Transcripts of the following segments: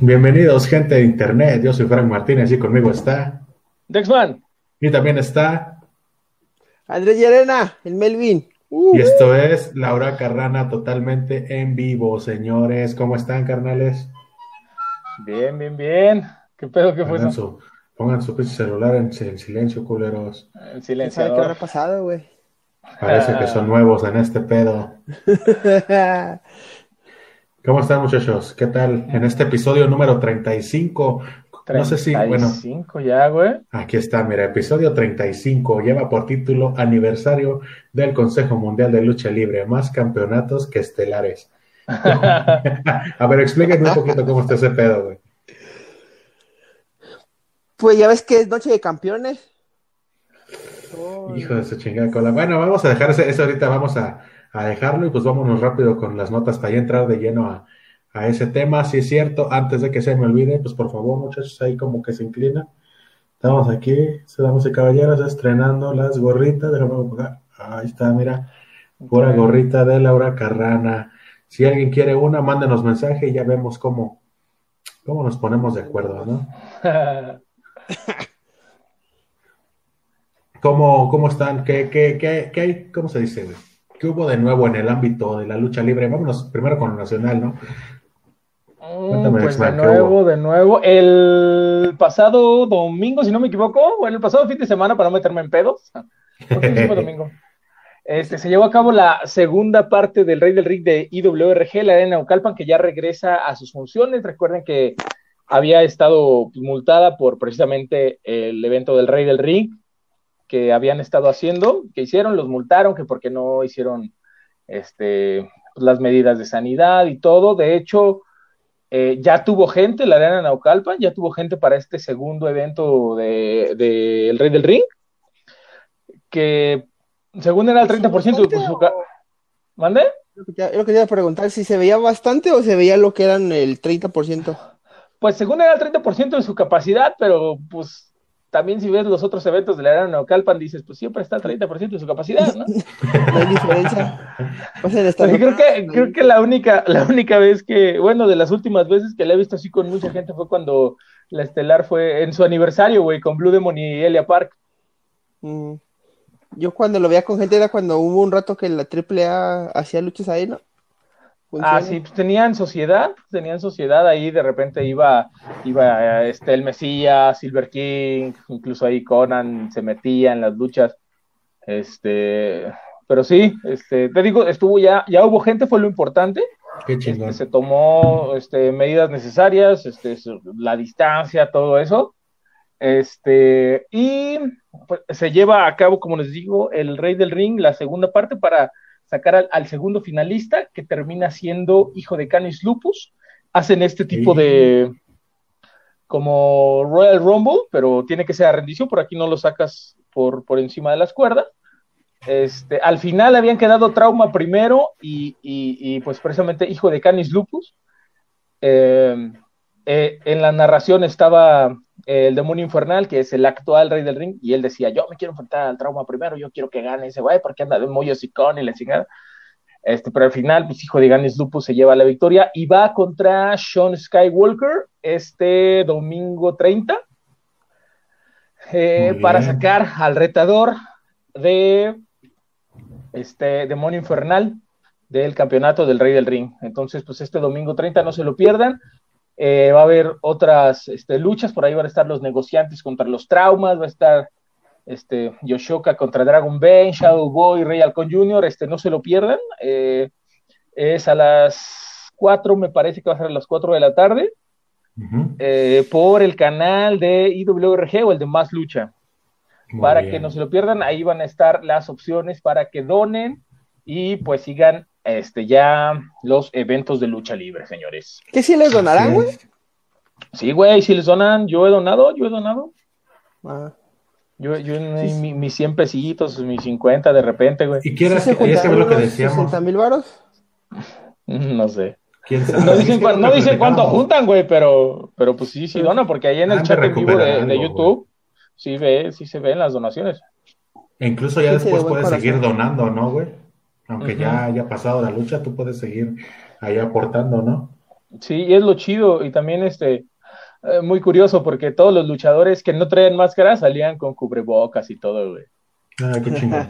Bienvenidos, gente de internet. Yo soy Frank Martínez y conmigo está. Dexman. Y también está. Andrés Llerena, el Melvin. Y esto es Laura Carrana totalmente en vivo, señores. ¿Cómo están, carnales? Bien, bien, bien. ¿Qué pedo que fue Pongan su, pongan su celular en, en silencio, culeros. En silencio. ¿Qué habrá pasado, güey? Parece que son nuevos en este pedo. ¿Cómo están, muchachos? ¿Qué tal? En este episodio número 35. No sé si, bueno. 35 ya, güey. Aquí está, mira, episodio 35. Lleva por título Aniversario del Consejo Mundial de Lucha Libre. Más campeonatos que estelares. A ver, explíquenme un poquito cómo está ese pedo, güey. Pues ya ves que es Noche de Campeones. Hijo de su chingada cola. Bueno, vamos a dejar eso ahorita, vamos a, a dejarlo y pues vámonos rápido con las notas para ya entrar de lleno a, a ese tema. Si es cierto, antes de que se me olvide, pues por favor, muchachos, ahí como que se inclina. Estamos aquí, damas y caballeros, estrenando las gorritas. de la Ahí está, mira. Pura gorrita de Laura Carrana. Si alguien quiere una, mándenos mensaje y ya vemos cómo, cómo nos ponemos de acuerdo, ¿no? ¿Cómo, cómo están? ¿Qué, qué, qué, qué hay? ¿Cómo se dice? ¿Qué hubo de nuevo en el ámbito de la lucha libre? Vámonos primero con lo nacional, ¿no? Mm, pues de nuevo, de nuevo. El pasado domingo, si no me equivoco, bueno, el pasado fin de semana, para no meterme en pedos, domingo, este, se llevó a cabo la segunda parte del Rey del Ring de IWRG, la arena Ucalpan, que ya regresa a sus funciones. Recuerden que había estado multada por precisamente el evento del Rey del Ring, que habían estado haciendo, que hicieron, los multaron, que porque no hicieron este, pues, las medidas de sanidad y todo. De hecho, eh, ya tuvo gente, la arena Naucalpan, ya tuvo gente para este segundo evento de, de El Rey del Ring, que según era el 30% de su... ¿Mande? Yo quería preguntar si se veía bastante o se veía lo que eran el 30%. Pues según era el 30% de su capacidad, pero pues también si ves los otros eventos de la Arena Naucalpan, dices, pues siempre está al 30% de su capacidad, ¿no? no hay diferencia. creo que, creo que la única, la única vez que, bueno, de las últimas veces que la he visto así con mucha gente fue cuando la Estelar fue en su aniversario, güey, con Blue Demon y Elia Park. Mm. Yo cuando lo veía con gente era cuando hubo un rato que la AAA hacía luchas ahí, ¿no? Ah, sí, pues tenían sociedad, tenían sociedad ahí, de repente iba, iba este, el Mesías, Silver King, incluso ahí Conan se metía en las luchas, este, pero sí, este, te digo, estuvo ya, ya hubo gente, fue lo importante, Qué este, se tomó este, medidas necesarias, este, la distancia, todo eso, este, y pues, se lleva a cabo, como les digo, el Rey del Ring, la segunda parte para sacar al, segundo finalista, que termina siendo hijo de Canis Lupus. Hacen este tipo de como Royal Rumble, pero tiene que ser a rendición, por aquí no lo sacas por, por encima de las cuerdas. Este, al final habían quedado trauma primero y, pues precisamente hijo de Canis Lupus. Eh, eh, en la narración estaba el demonio infernal, que es el actual rey del ring, y él decía, yo me quiero enfrentar al trauma primero, yo quiero que gane ese güey, porque anda de muy hocicón y la chingada. Este, pero al final, pues hijo de Ganes Lupus se lleva la victoria y va contra Sean Skywalker este domingo 30 eh, para sacar al retador de este demonio infernal del campeonato del Rey del Ring. Entonces, pues este domingo 30 no se lo pierdan. Eh, va a haber otras este, luchas, por ahí van a estar los negociantes contra los traumas, va a estar este, Yoshoka contra Dragon Bane, Shadow Boy, Rey Halcón Jr., este, no se lo pierdan. Eh, es a las 4, me parece que va a ser a las 4 de la tarde, eh, por el canal de IWRG o el de Más Lucha. para que no se lo pierdan, ahí van a estar las opciones para que donen y pues sigan este, ya los eventos de lucha libre, señores. ¿Qué si les donarán, güey? Sí, güey, si les donan, yo he donado, yo he donado. Ah. Yo, yo mis 100 pesitos, mis 50 de repente, güey. ¿Y quieres ¿Sí que lo que decíamos? ¿60 mil varos? No sé. No dicen, no dicen cuánto juntan, güey, pero, pero pues sí, sí donan, porque ahí en el chat en vivo de, YouTube sí ve, sí se ven las donaciones. E incluso ya después puedes seguir donando, ¿no, güey? Aunque ya haya pasado la lucha, tú puedes seguir ahí aportando, ¿no? Sí, y es lo chido, y también este, eh, muy curioso, porque todos los luchadores que no traen máscara salían con cubrebocas y todo, güey. Ah, qué chingón.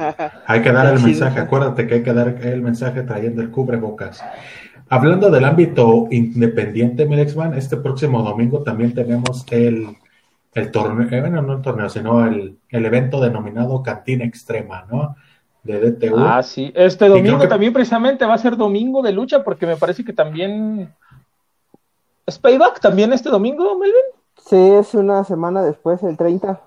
Hay que dar el mensaje, acuérdate que hay que dar el mensaje trayendo el cubrebocas. Hablando del ámbito independiente, Milexman, este próximo domingo también tenemos el, el torneo, eh, bueno, no el torneo, sino el, el evento denominado Cantina Extrema, ¿no? De DTU. Ah, sí. Este domingo también precisamente va a ser domingo de lucha porque me parece que también... ¿Es Payback también este domingo, Melvin? Sí, es una semana después, el 30.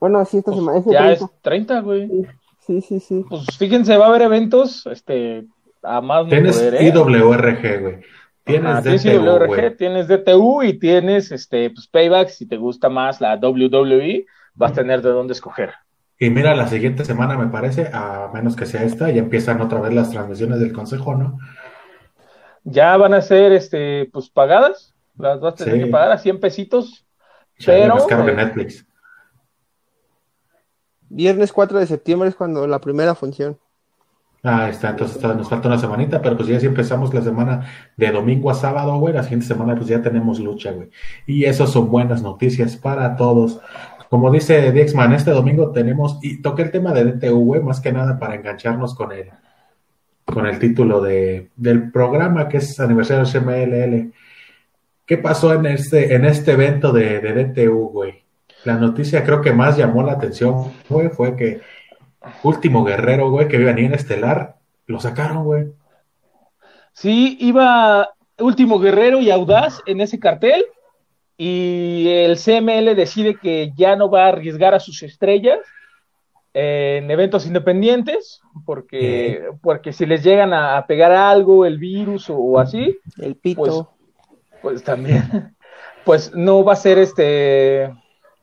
Bueno, sí, esta pues semana. Es ya 30. es 30, güey. Sí, sí, sí. Pues fíjense, va a haber eventos, este, a más Tienes poder, ¿eh? IWRG, güey. Tienes Ajá, DTU, tienes IWRG, tienes DTU y tienes este, pues, Payback. Si te gusta más la WWE, vas a tener de dónde escoger. Y mira, la siguiente semana me parece, a menos que sea esta, ya empiezan otra vez las transmisiones del consejo, ¿no? Ya van a ser este, pues pagadas, las vas a tener sí. que pagar a 100 pesitos. Ya pero, de Netflix. Viernes 4 de septiembre es cuando la primera función. Ah, está, entonces está, nos falta una semanita, pero pues ya si empezamos la semana de domingo a sábado, güey, la siguiente semana pues ya tenemos lucha, güey. Y eso son buenas noticias para todos. Como dice Dixman, este domingo tenemos, y toqué el tema de güey, más que nada para engancharnos con el, con el título de, del programa que es aniversario de CMLL. ¿Qué pasó en este, en este evento de, DTU, güey? La noticia creo que más llamó la atención, güey, fue que Último Guerrero, güey, que iba en Estelar, lo sacaron, güey. Sí, iba Último Guerrero y Audaz en ese cartel y el CML decide que ya no va a arriesgar a sus estrellas en eventos independientes porque, Sí. porque si les llegan a, a pegar algo, el virus o, o así, El pito. pues también, pues no va a ser este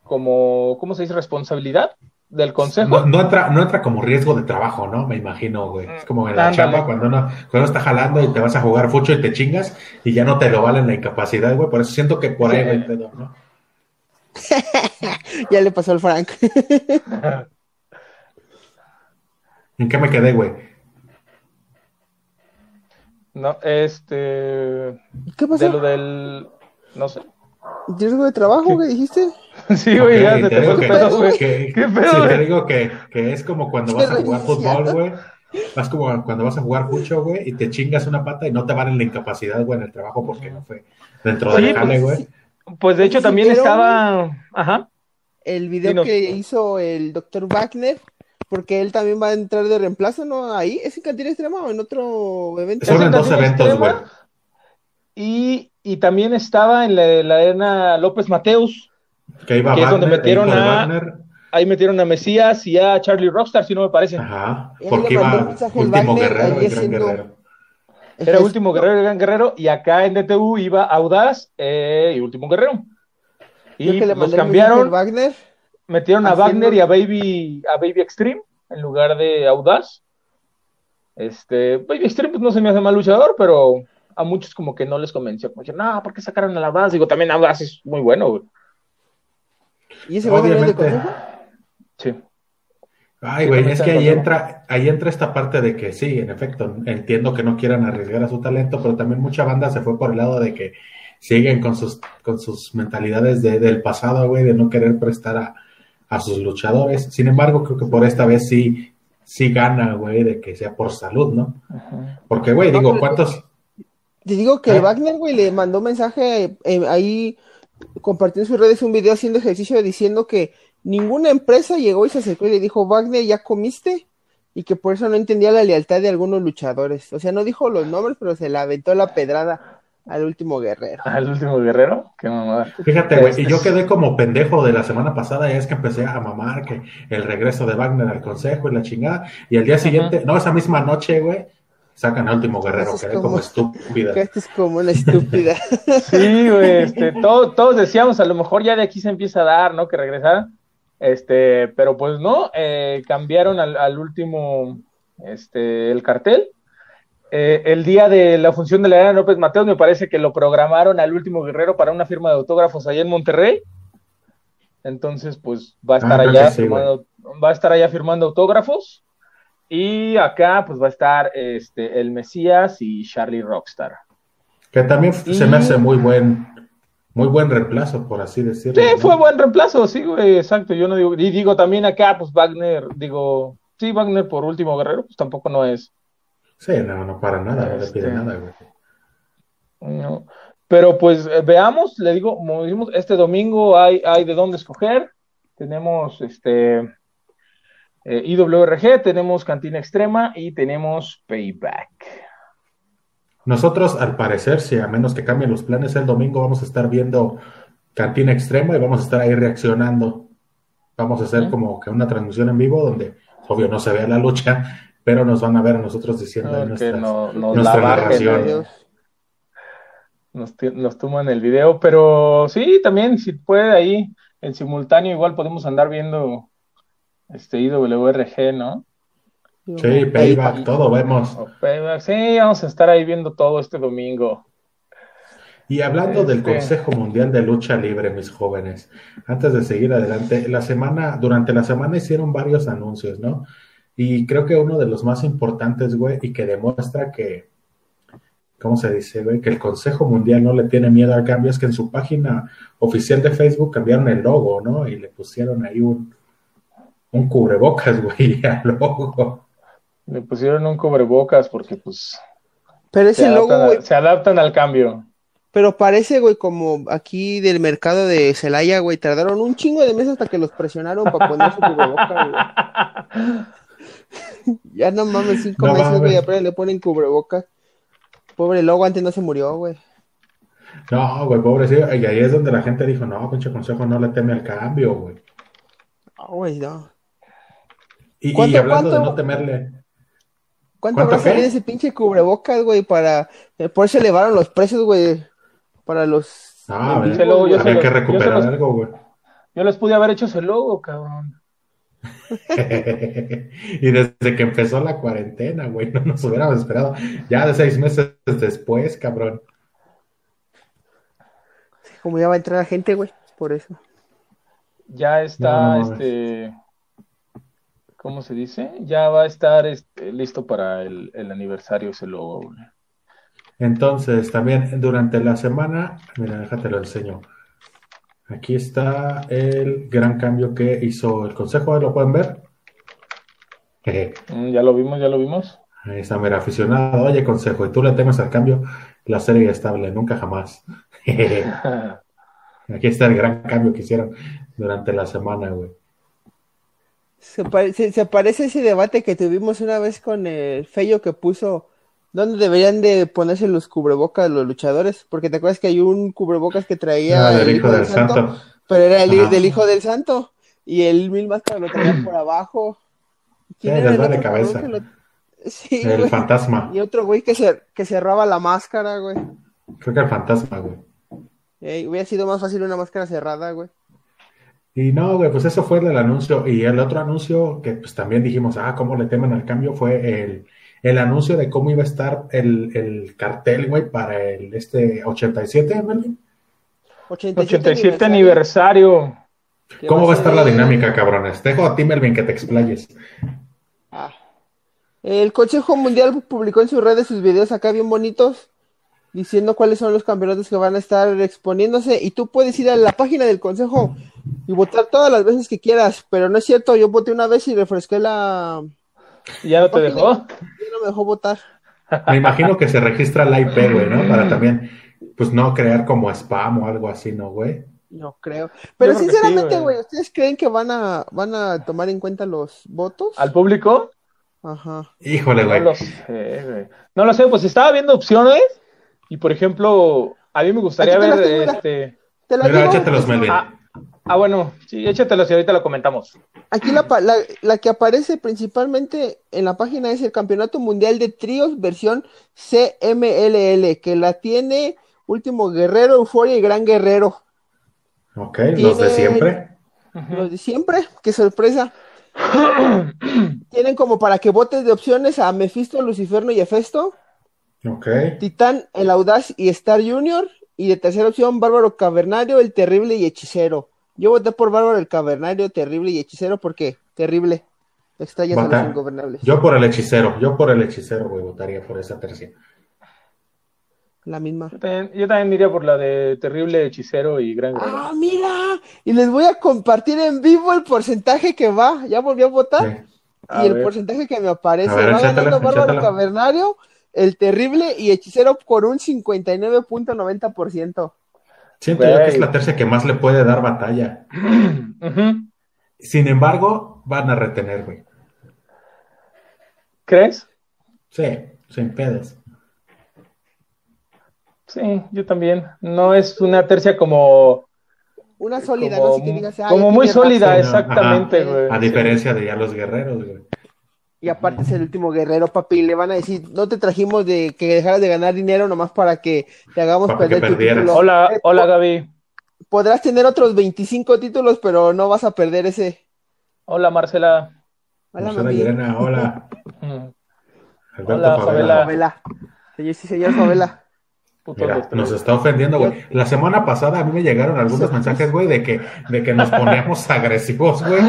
como, ¿cómo se dice? Responsabilidad del consejo. No, no entra, no entra como riesgo de trabajo, ¿no? Me imagino, güey. Es como en la Ándale. chamba cuando uno, cuando uno está jalando y te vas a jugar fucho y te chingas y ya no te lo valen la incapacidad, güey. Por eso siento que por ahí va el pedo, ¿no? Ya le pasó al Frank. ¿En qué me quedé, güey? No, este, ¿Qué de pasó? lo del, no sé. ¿Riesgo de trabajo, que dijiste? Sí, güey, ya te te digo fue que- pedo, güey. que- ¿Qué pedo, sí, te digo que, que es como cuando vas a jugar fútbol, güey. Vas como cuando vas a jugar fucho, güey, y te chingas una pata y no te valen la incapacidad, güey, en el trabajo porque no fue dentro Sí, del jale, pues, güey. Pues de hecho ¿Sí también vieron? estaba, ajá, El video que hizo el doctor Wagner, porque él también va a entrar de reemplazo, ¿no? Ahí, ¿es en Cantina Extrema o en otro evento? Son en dos eventos, güey. y, y también estaba en la, la arena López Mateus, Que iba que es donde metieron a- Wagner. ahí metieron a Mesías y a Charlie Rockstar, si no me parece. Ajá, porque iba último Wagner guerrero y gran guerrero. Era Último Guerrero y Gran Guerrero, y acá en DTU iba Audaz eh, y Último Guerrero. Y que le los cambiaron, Wagner, metieron a haciendo- Wagner y a Baby, a Baby Extreme en lugar de Audaz. Este, Baby Extreme pues, no se me hace mal luchador, pero a muchos como que no les convenció. Como que, no, ¿por qué sacaron a Audaz? Digo, también Audaz es muy bueno, güey. Y ese va a de Obviamente. Sí. Ay, güey, es que ahí entra, ahí entra esta parte de que sí, en efecto, entiendo que no quieran arriesgar a su talento, pero también mucha banda se fue por el lado de que siguen con sus, con sus mentalidades de- del pasado, güey, de no querer prestar a, a sus luchadores. Sin embargo, creo que por esta vez sí, sí gana, güey, de que sea por salud, ¿no? Porque, güey, digo, ¿cuántos? Te digo que ¿Eh? Wagner, güey, le mandó un mensaje eh, ahí, compartió en sus redes un video haciendo ejercicio diciendo que ninguna empresa llegó y se acercó y le dijo, Wagner, ¿ya comiste? Y que por eso no entendía la lealtad de algunos luchadores. O sea, no dijo los nombres, pero se le aventó la pedrada al último guerrero. Al Último Guerrero, qué mamada. Fíjate, güey, y yo es- quedé como pendejo de la semana pasada, ya es que empecé a mamar que el regreso de Wagner al consejo y la chingada, y al día siguiente, no, esa misma noche, güey, sacan al último guerrero, quedé como- como estúpida. Que esta es como una estúpida. Sí, güey, este, todo- todos decíamos, a lo mejor ya de aquí se empieza a dar, ¿no? Que regresara. Este, pero pues no, eh, cambiaron al, al último, este, el cartel. Eh, el día de la función de la Arena López Mateos, me parece que lo programaron al último guerrero para una firma de autógrafos allá en Monterrey. Entonces, pues va a estar Ah, allá que sí, firmando, va a estar allá firmando autógrafos. Y acá, pues va a estar este, el Mesías y Charlie Rockstar. Que también se me hace muy buen, muy buen reemplazo, por así decirlo. Sí, fue buen reemplazo, sí, güey, exacto. Yo no digo, y digo también acá, pues Wagner, digo, sí, Wagner por último guerrero, pues tampoco no es. Sí, no, no para nada, no le pide este, nada, güey. No. Pero pues eh, veamos, le digo, como dijimos, este domingo hay, hay de dónde escoger. Tenemos este eh, IWRG, tenemos Cantina Extrema y tenemos Payback. Nosotros, al parecer, si a menos que cambien los planes el domingo, vamos a estar viendo Cantina Extrema y vamos a estar ahí reaccionando. Vamos a hacer como que una transmisión en vivo donde, obvio, no se vea la lucha, pero nos van a ver a nosotros diciendo nuestra narración nos, nos toman el video, pero sí, también si puede ahí en simultáneo igual podemos andar viendo este IWRG, ¿no? Sí, Payback, todo vemos. sí, vamos a estar ahí viendo todo este domingo. Y hablando del este Consejo Mundial de Lucha Libre, mis jóvenes, antes de seguir adelante, la semana, durante la semana hicieron varios anuncios, ¿no? Y creo que uno de los más importantes, güey, y que demuestra que, ¿cómo se dice, güey? Que el Consejo Mundial no le tiene miedo al cambio, es que en su página oficial de Facebook cambiaron el logo, ¿no? Y le pusieron ahí un, un cubrebocas, güey, al logo. Le pusieron un cubrebocas porque, pues. Pero ese logo, güey. Se adaptan al cambio. Pero parece, güey, como aquí del mercado de Celaya, güey, tardaron un chingo de meses hasta que los presionaron para poner su cubrebocas, güey. ya no mames, cinco meses, güey, apenas le ponen cubrebocas. Pobre logo, antes no se murió, güey. No, güey, pobre, sí. Y ahí es donde la gente dijo, no, pinche consejo no le teme al cambio, güey. No, güey, no. Y, hablando de no temerle. ¿Cuánto, habrá salido ese pinche cubrebocas, güey? Para. Eh, por eso elevaron los precios, güey. Para los. Ah, ese logo, yo había que recuperar algo, güey. Yo les pude haber hecho ese logo, cabrón. y desde que empezó la cuarentena, güey, no nos hubiéramos esperado. Ya de seis meses después, cabrón. Como ya va a entrar la gente, güey, por eso. Ya está, este, ¿cómo se dice? Ya va a estar este, listo para el, aniversario ese logo, güey. Entonces, también durante la semana, mira, déjate lo enseño. Aquí está el gran cambio que hizo el consejo, ¿lo pueden ver? Mm, ya lo vimos, ya lo vimos. Ahí está, mira, aficionado, oye consejo, y tú le temes al cambio, la serie estable, nunca jamás. Aquí está el gran cambio que hicieron durante la semana, güey. Se, parece ese debate que tuvimos una vez con el Fello que puso ¿Dónde deberían de ponerse los cubrebocas los luchadores? Porque te acuerdas que hay un cubrebocas que traía ah, el hijo del santo, pero era el del hijo del santo y el mil máscara lo traía por abajo. ¿Quién era el de cabeza. Sí, el fantasma. Y otro güey que, se, que cerraba la máscara, güey. Creo que el fantasma, güey. hubiera sido más fácil una máscara cerrada, güey. Y no, güey, pues eso fue el anuncio. Y el otro anuncio que pues también dijimos, ah, cómo le temen al cambio, fue el, el anuncio de cómo iba a estar el, el cartel, güey, para el este 87, Melvin. 87, aniversario. ¿Cómo va a estar la dinámica, cabrones? Dejo a ti, Melvin, que te explayes. Ah. El Consejo Mundial publicó en sus redes sus videos acá bien bonitos, diciendo cuáles son los campeonatos que van a estar exponiéndose. Y tú puedes ir a la página del Consejo y votar todas las veces que quieras. Pero no es cierto, yo voté una vez y refresqué la, ¿Ya no te dejó? Ya no me dejó votar. Me imagino que se registra la IP, güey, ¿no? Para también, pues no crear como spam o algo así, ¿no, güey? No creo. Pero sinceramente, güey, ¿ustedes creen que van a, van a tomar en cuenta los votos? ¿Al público? Ajá. Híjole, güey. No lo sé, güey. No lo sé, pues estaba viendo opciones y, por ejemplo, a mí me gustaría ver, este... Te Mira, échatelos, Melvin. Ah, Ah, bueno, sí, échatelo y ahorita lo comentamos. Aquí la, la, que aparece principalmente en la página es el Campeonato Mundial de Tríos versión CMLL, que la tiene Último Guerrero, Euforia y Gran Guerrero. Ok, los de siempre. Los de siempre, qué sorpresa. Tienen como para que votes de opciones a Mephisto, Luciferno y Hefesto. Ok. Titán, El Audaz y Star Junior. Y de tercera opción, Bárbaro Cavernario, El Terrible y Hechicero. Yo voté por Bárbaro el Cavernario, terrible y hechicero, porque terrible. Extrañas a los ingobernables. Yo por el hechicero, yo por el hechicero, güey, votaría por esa tercia. La misma. Yo también, yo también iría por la de Terrible Hechicero y Gran Guerrero. ¡Ah, mira! Y les voy a compartir en vivo el porcentaje que va. Ya volví a votar. Sí. A y el porcentaje que me aparece. Ver, va échatela, ganando Bárbaro. Cavernario, el terrible y hechicero por un 59.90%. Siento yo que es la tercia que más le puede dar batalla. Sin embargo, van a retener, güey. ¿Crees? Sí, sin pedos. Sí, yo también. No es una tercia como, Una sólida, como, no sé qué digas. "Ah, como muy tiene rato". sólida, Sí, no, exactamente, güey. A diferencia de ya los guerreros, güey. Y aparte es el último guerrero, papi. y Le van a decir, no te trajimos de que dejaras de ganar dinero nomás para que te hagamos Para perder tu título. Hola, Eh, hola Gaby. Podrás tener otros 25 títulos, pero no vas a perder ese. Hola Marcela. Hola, Marcela. Llerena, hola. Mm, Hola. Favela. Favela. Señor, sí, señor Favela. Mira, nos está ofendiendo, güey. La semana pasada a mí me llegaron algunos mensajes, güey, de que, de que nos ponemos agresivos, güey.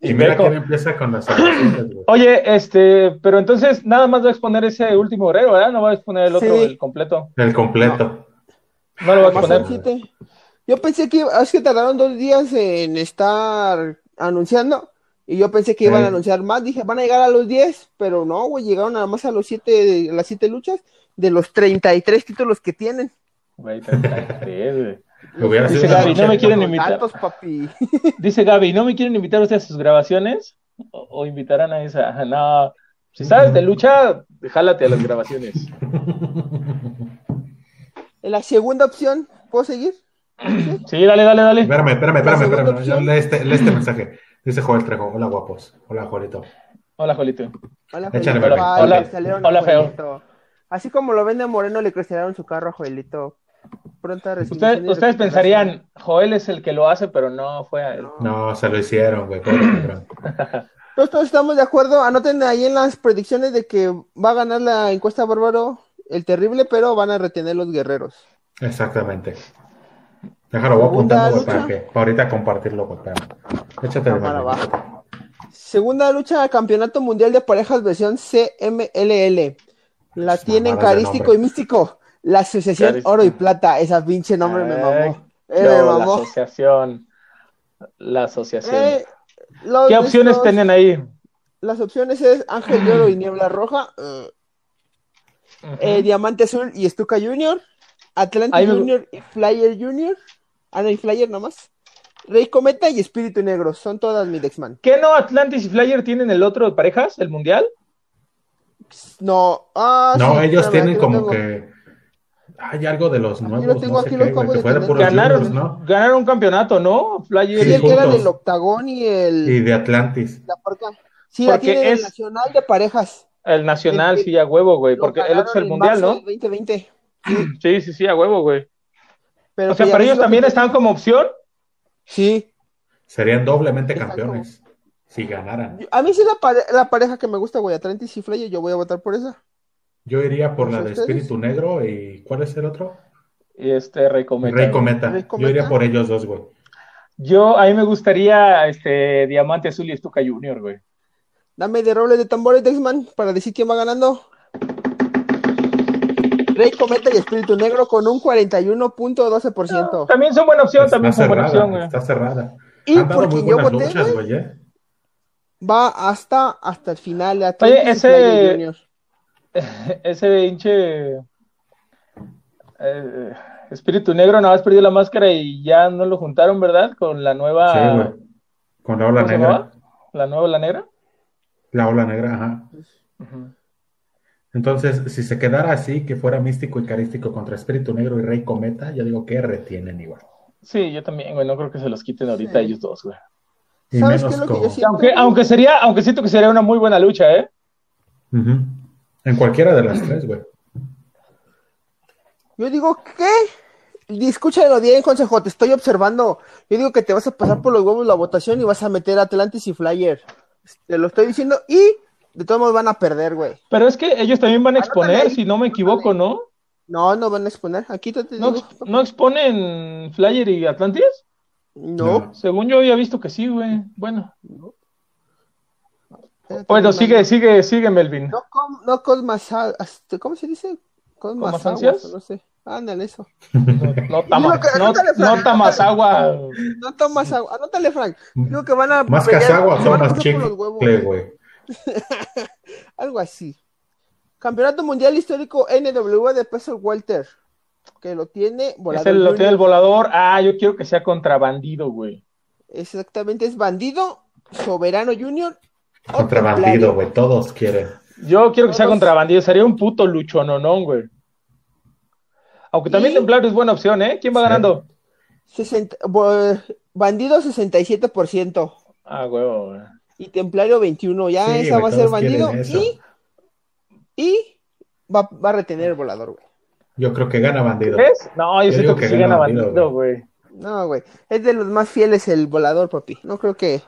Y mira quién empieza con las agresiones, güey. Oye, este, pero entonces nada más va a exponer ese último guerrero, ¿verdad? No va a exponer el otro, Sí. el completo. El completo. No lo va a exponer. Yo pensé que iba- es que tardaron dos días en estar anunciando y yo pensé que iban Sí. a anunciar más. Dije, van a llegar a los 10, pero no, güey, llegaron nada más a los siete, las siete luchas de los 33 títulos que tienen. Güey, 33, güey. Hubiera Dice Gaby, no me quieren invitar. datos, papi. Dice Gaby, ¿no me quieren invitar ustedes a sus grabaciones? ¿O, o invitarán a esa? No, si sabes de lucha, jálate a las grabaciones. La segunda opción, ¿puedo seguir? Sí, dale, dale, dale. Espérame, espérame, espérame, opción. Lee este, lee este mensaje. Dice Joel Trejo. Hola, guapos. Hola, Juanito. Hola, Jolito. Hola. Ay, Hola. le cristalearon a Hola, feo. Así como lo vende Moreno, le cristalearon su carro a Joelito. Pronta resignación Ustedes, pensarían, Joel es el que lo hace, pero no fue a él. No, se lo hicieron, güey. Todos, todos estamos de acuerdo. Anoten ahí en las predicciones de que va a ganar la encuesta bárbaro el terrible, pero van a retener los guerreros. Exactamente. Déjalo, voy Segunda apuntando, güey, lucha. para que para ahorita compartirlo, güey. Échate de mano. Segunda lucha Campeonato Mundial de Parejas versión CMLL. La tienen carístico y místico. La Asociación. Oro y Plata. Esa pinche nombre me mamó. Eh, me la asociación. La asociación. Eh, los ¿Qué opciones tenían ahí? Las opciones es Ángel de Oro y Niebla Roja. eh, eh, Diamante Azul y Stuka Junior, Atlantis Ahí me- Junior y Flyer Junior, ah no, y Flyer nomás, Rey Cometa y Espíritu Negro, son todas mi Dexman. ¿Qué no Atlantis y Flyer tienen el otro de parejas, el mundial? No, ah, No, sí, ellos espérame, tienen aquí como tengo. que. Hay algo de los lo nuevos, tengo, no sé aquí lo qué, güey, acabo que de fue de tener. puros Ganaron, juniors, ¿no? ganaron un campeonato, ¿no? Flyer Sí, el que era del Octagón y el Y de Atlantis. la. Sí, la Porque tiene el es- Nacional de Parejas. el nacional, El- sí, a huevo, güey, porque el otro es el mundial, ¿no? del 2020. Sí, sí, sí, a huevo, güey. Pero O sea, para ellos que también están como opción. Sí, Serían doblemente Exacto. campeones. Si ganaran. Yo- a mí sí la, pare- la pareja que me gusta, güey, Atlantis y Flyer, yo voy a votar por esa. Yo iría por ¿Pues la de ustedes? Espíritu Negro y. ¿Cuál es el otro? Y este Rey Cometa. Rey. Cometa. Rey Yo Cometa. iría por ellos dos, güey. Yo, a mí me gustaría este Diamante Azul y Stuka Junior, güey. Dame de roble de tambores, Dexman, para decir quién va ganando. Rey Cometa y Espíritu Negro con un 41.12%. También son buena opción, también Está son buena cerrada, opción, güey. está cerrada. Y Han dado muy yo voté, luchas, güey, güey, ¿eh? Va hasta, hasta el final. de Atlantis Oye, ese- Junior. Ese hinche eh, Espíritu Negro nada más perdió la máscara y ya no lo juntaron, ¿verdad? Con la nueva. Sí, güey. Con la ola ¿cómo se negra. La nueva La Negra. La ola negra, ajá. Entonces, si se quedara así, que fuera místico y carístico contra Espíritu Negro y Rey Cometa, yo digo que retienen igual. Sí, yo también, güey. No creo que se los quiten ahorita Sí. ellos dos, güey. ¿Sabes menos qué es lo que yo siento? Aunque, aunque sería, aunque siento que sería una muy buena lucha, ¿eh? En cualquiera de las tres, güey. Yo digo, ¿qué? Escúchalo bien, consejo, te estoy observando. Yo digo que te vas a pasar por los huevos la votación y vas a meter Atlantis y Flyer. Te lo estoy diciendo y de todos modos van a perder, güey. Pero es que ellos también van a Anótale exponer, si no me equivoco, ¿no? No, no van a exponer. Aquí te, te ¿No, digo. ¿No exponen Flyer y Atlantis? No. Según yo había visto que sí, güey. Bueno. Espérate, Bueno, no, sigue, no. sigue, sigue, Melvin. No, com, no cosmas, ah, este, ¿cómo se dice? Con ¿Con más más agua, ansias? no sé. Ándale eso. No, no, tama- no, anótale, no tomas agua. No tomas agua. Anótale, Frank. Digo que van a. Más pelear- casagua, se van a tomas pelear por los huevos. chicle, güey. Algo así. Campeonato Mundial Histórico NW de peso welter. Que lo tiene Volador Ese lo tiene el volador. Ah, yo quiero que sea contrabandido, güey. Exactamente, es Bandido, Soberano Junior. o Contra Templario. bandido, güey. Todos quieren. Yo quiero que sea Todos- contrabandido. Sería un puto luchononón, güey. Aunque también Y- Templario es buena opción, ¿eh? ¿Quién va Sí. ganando? 60 bo- Bandido 67% Ah, huevo, güey. y Templario 21. Ya Sí, esa güey, va a ser Bandido y, y va, va a retener el volador, güey. Yo creo que gana bandido. ¿Ves? No, yo, Yo siento que, que sí gana Bandido, güey. No, güey. Es de los más fieles el volador, papi. No creo que,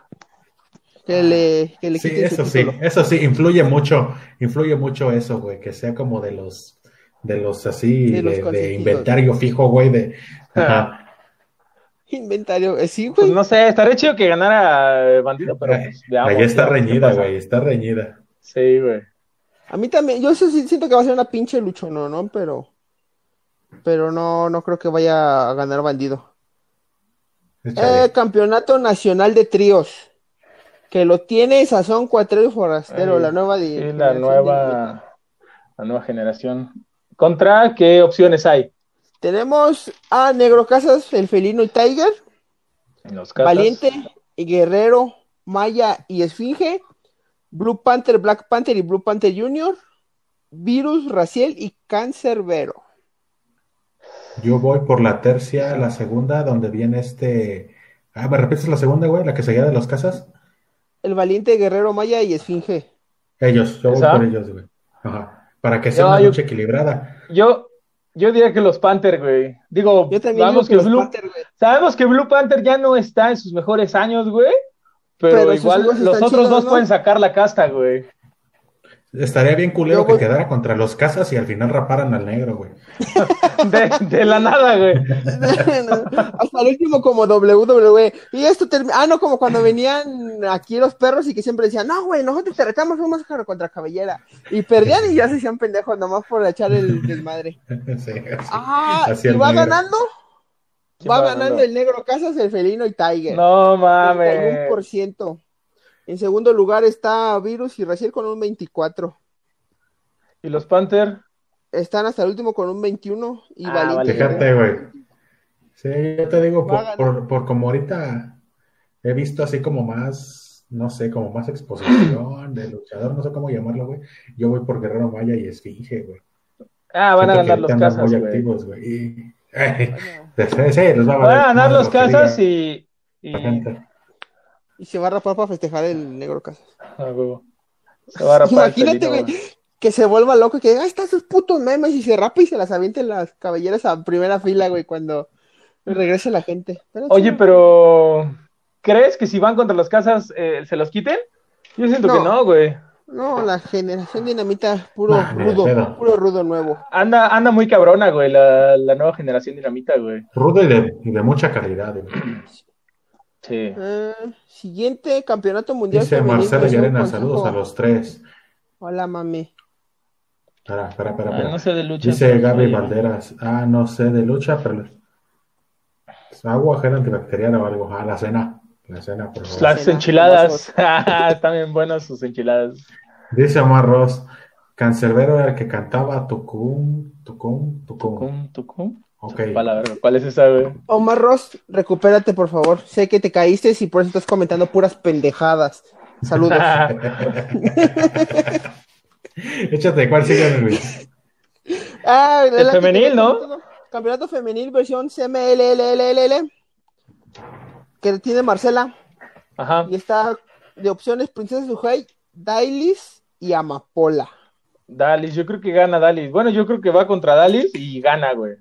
que le, que le Sí, eso sí, eso sí, influye mucho, influye mucho eso, güey, que sea como de los, de los así, De los inventario fijo, güey, de, ajá. Inventario, eh, sí, Pues güey. no sé, estaría chido que ganara bandido, pero pues veamos. Ahí está reñida, güey, está reñida. Sí, güey. A mí también, yo sí sí siento que va a ser una pinche luchona, ¿no? Pero, pero no, no creo que vaya a ganar bandido. Eh, campeonato nacional de tríos. Que lo tiene Sazón Cuatrero y Forastero, Ay, la nueva. Sí, la nueva, la nueva generación. ¿Contra qué opciones hay? Tenemos a Negro Casas, el felino y Tiger, los. Valiente y Guerrero, Maya y Esfinge, Blue Panther, Black Panther y Blue Panther Jr., Virus, Raciel y Cancerbero. Yo voy por la tercia, la segunda, donde viene este, ah, ¿me repites la segunda, güey? La que seguía de las casas. El Valiente, Guerrero, Maya y Esfinge. Ellos, yo voy ¿Esa? por ellos, güey. Ajá. Para que sea No, una yo- lucha equilibrada. Yo, yo diría que los Panther, güey. Digo, Yo también sabemos digo que, Blue, Panther, güey. sabemos que Blue Panther ya no está en sus mejores años, güey. Pero, igual los otros chidos, dos ¿no? pueden sacar la casta, güey. Estaría bien culero Yo que quedara contra los casas y al final raparan al negro, güey. De, de la nada, güey. Hasta el último como WWE. Y esto termina. Ah, no, como cuando venían aquí los perros y que siempre decían, no, güey, nosotros te retamos un máscara contra cabellera. Y perdían y ya se hacían pendejos nomás por echar el desmadre. Sí, así. Ah, Así y va negro. ganando. ¿Quién Va va ganando ganando? el negro Casas, el felino y Tiger. No mames. 31%. En segundo lugar está Virus y Raciel con un 24. ¿Y los Panther? Están hasta el último con un 21 y Ah, Valiente. Fíjate, güey. Sí, yo te digo, por, por, por como ahorita he visto así como más, no sé, como más exposición de luchador, no sé cómo llamarlo, güey. Yo voy por Guerrero Maya y Esfinge, güey. Ah, van a Siento ganar los casas, muy güey. activos, güey. Y, eh, sí, sí, los va a Van a ganar los casas y. y... Y se va a rapar para festejar el negro Casas. Ah, huevo. Se va a rapar el Imagínate, güey, que se vuelva loco y que ahí están sus putos memes y se rapa y se las avienten las cabelleras a primera fila, güey, cuando regrese la gente. Pero Oye, pero. ¿Crees que si van contra los casas eh, se los quiten? Yo siento No. que no, güey. No, la generación dinamita, puro rudo, puro rudo nuevo. Anda, anda muy cabrona, güey, la, la nueva generación dinamita, güey. Rudo y de, y de mucha calidad, güey. Sí. Eh, siguiente campeonato mundial. Dice Marcelo versión Llarena, saludos a los tres. Hola, mami. Espera, espera, espera. Ah, espera. no sé de lucha. Dice Gaby soy- Valderas, ah, no sé de lucha, pero agua, gel antibacteriana o algo. Ah, la cena, la cena, por favor. Las Cena, enchiladas. Están bien buenas sus enchiladas. Dice Omar Ross, Cancerbero era el que cantaba Tucum, Tucum, Tucum. Tucum, tucum. Ok, Pa' la verga, ¿Cuál es esa, güey? Omar Ross, recupérate, por favor. Sé que te caíste y por eso estás comentando puras pendejadas. Saludos. échate, ¿cuál sigue, güey? Ah, El la- femenil, ¿no? Campeonato femenil versión CMLLLL que tiene Marcela Ajá. y está de opciones Princesa Suhei, Dailis y Amapola. Dalis, yo creo que gana Dalis. Bueno, yo creo que va contra Dalis y gana, güey.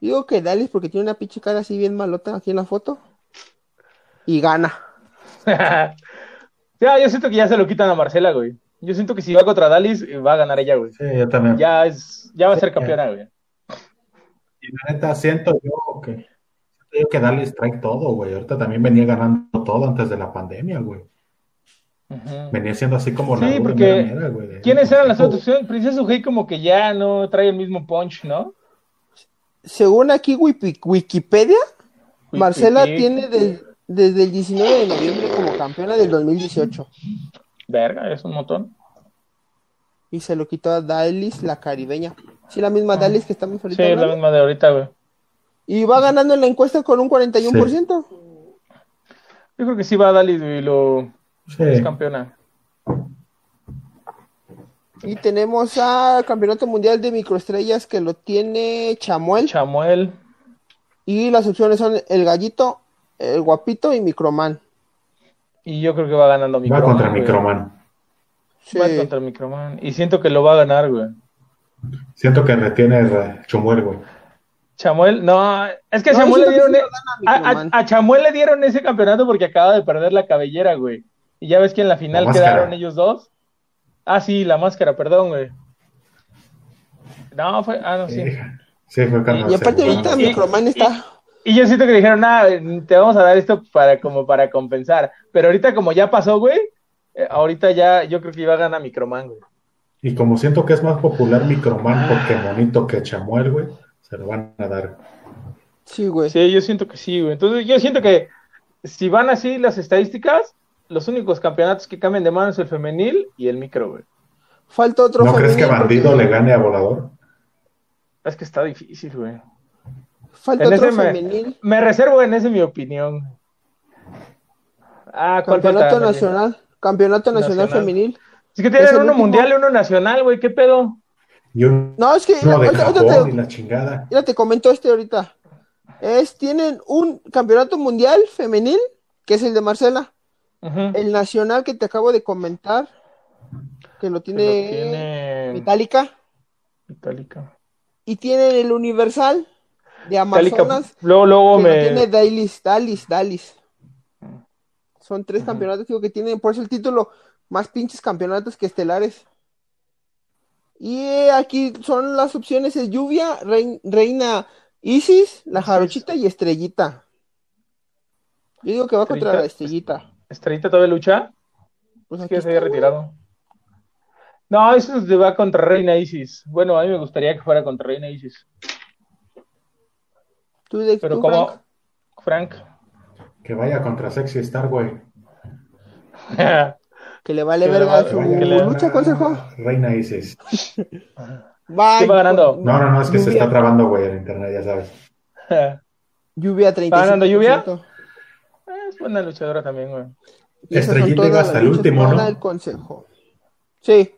Digo que Dailis porque tiene una pinche cara así bien malota aquí en la foto y gana. ya, yo siento que ya se lo quitan a Marcela, güey. Yo siento que si va contra eh, va a ganar ella, güey. Sí, yo también. Ya es, ya va a ser campeona, güey. Y la neta, siento yo que, siento yo que Dallas trae todo, güey. Ahorita también venía ganando todo antes de la pandemia, güey. Uh Venía siendo así como Sí, porque manera, güey, ¿quiénes eran las otras opciones? Princesa Ugei como que ya no trae el mismo punch, ¿no? Según aquí Wikipedia, Marcela tiene desde el 19 de noviembre como campeona del 2018. Verga, es un montón. Y se lo quitó a Dalis, la caribeña. Sí, la misma ah. Dalis que estamos ahorita. Sí, la misma de ahorita, güey. Y va ganando en la encuesta con un 41%. Yo creo que sí va a Dalis y lo es campeona. Y tenemos a Campeonato Mundial de Microestrellas que lo tiene Chamuel. Chamuel. Y las opciones son el Gallito, el Guapito y Microman. Y yo creo que va ganando Microman. Va contra Microman. Va contra Microman. Y siento que lo va a ganar, güey. Siento que retiene Chamuel, güey. Chamuel, no, es que Chamuel le dieron, e- a, Chamuel le dieron ese campeonato porque acaba de perder la cabellera, güey. Y ya ves que en la final quedaron ellos dos. Ah, sí, la máscara, perdón, güey. No, fue, ah, no, sí. Sí, fue cuando Y, aparte ahorita Microman está... Y, yo siento que dijeron, nada, te vamos a dar esto para, como para compensar. Pero ahorita como ya pasó, güey, eh, ahorita ya yo creo que iba a ganar Microman, güey. Y como siento que es más popular Microman porque bonito que Chamuel, güey, se lo van a dar. Sí, güey. Sí, yo siento que sí, güey. Entonces yo siento que si van así las estadísticas, los únicos campeonatos que cambian de mano es el femenil y el micro, güey. Falta otro ¿No crees que Bandido le gane a Volador? Es que está difícil, güey. Falta otro femenil. Me, reservo en ese mi opinión. Ah, Campeonato nacional. Campeonato nacional, femenil. Es que tienen uno mundial y uno nacional, güey. ¿Qué pedo? no, es que. No, de te, y la chingada. Mira, te comento este ahorita. Es, tienen un campeonato mundial femenil, que es el de Marcela. El nacional que te acabo de comentar, que lo tiene, Metallica. Y tiene el universal de Amazonas. Luego, luego me. tiene Dalis, Dalis, Dalis. Son tres campeonatos digo, que tienen, por eso el título, más pinches campeonatos que estelares. Y aquí son las opciones: es Lluvia, Reina Isis, la Jarochita y Estrellita. Yo digo que va contra la Estrellita. ¿Estrellita todavía lucha? Pues es que se había retirado. No, eso se va contra Reina Isis. Bueno, a mí me gustaría que fuera contra Reina Isis. ¿Tú de, Pero como Frank? Que vaya contra Sexy Star, güey. que le vale verga su lucha, consejo. Reina Isis. va ganando? No, no, no, es que se está trabando, güey, en internet, ya sabes. lluvia 30. ¿Está ganando lluvia? Es buena luchadora también, güey. Estrellita iba hasta el último, ¿no? El consejo. Sí.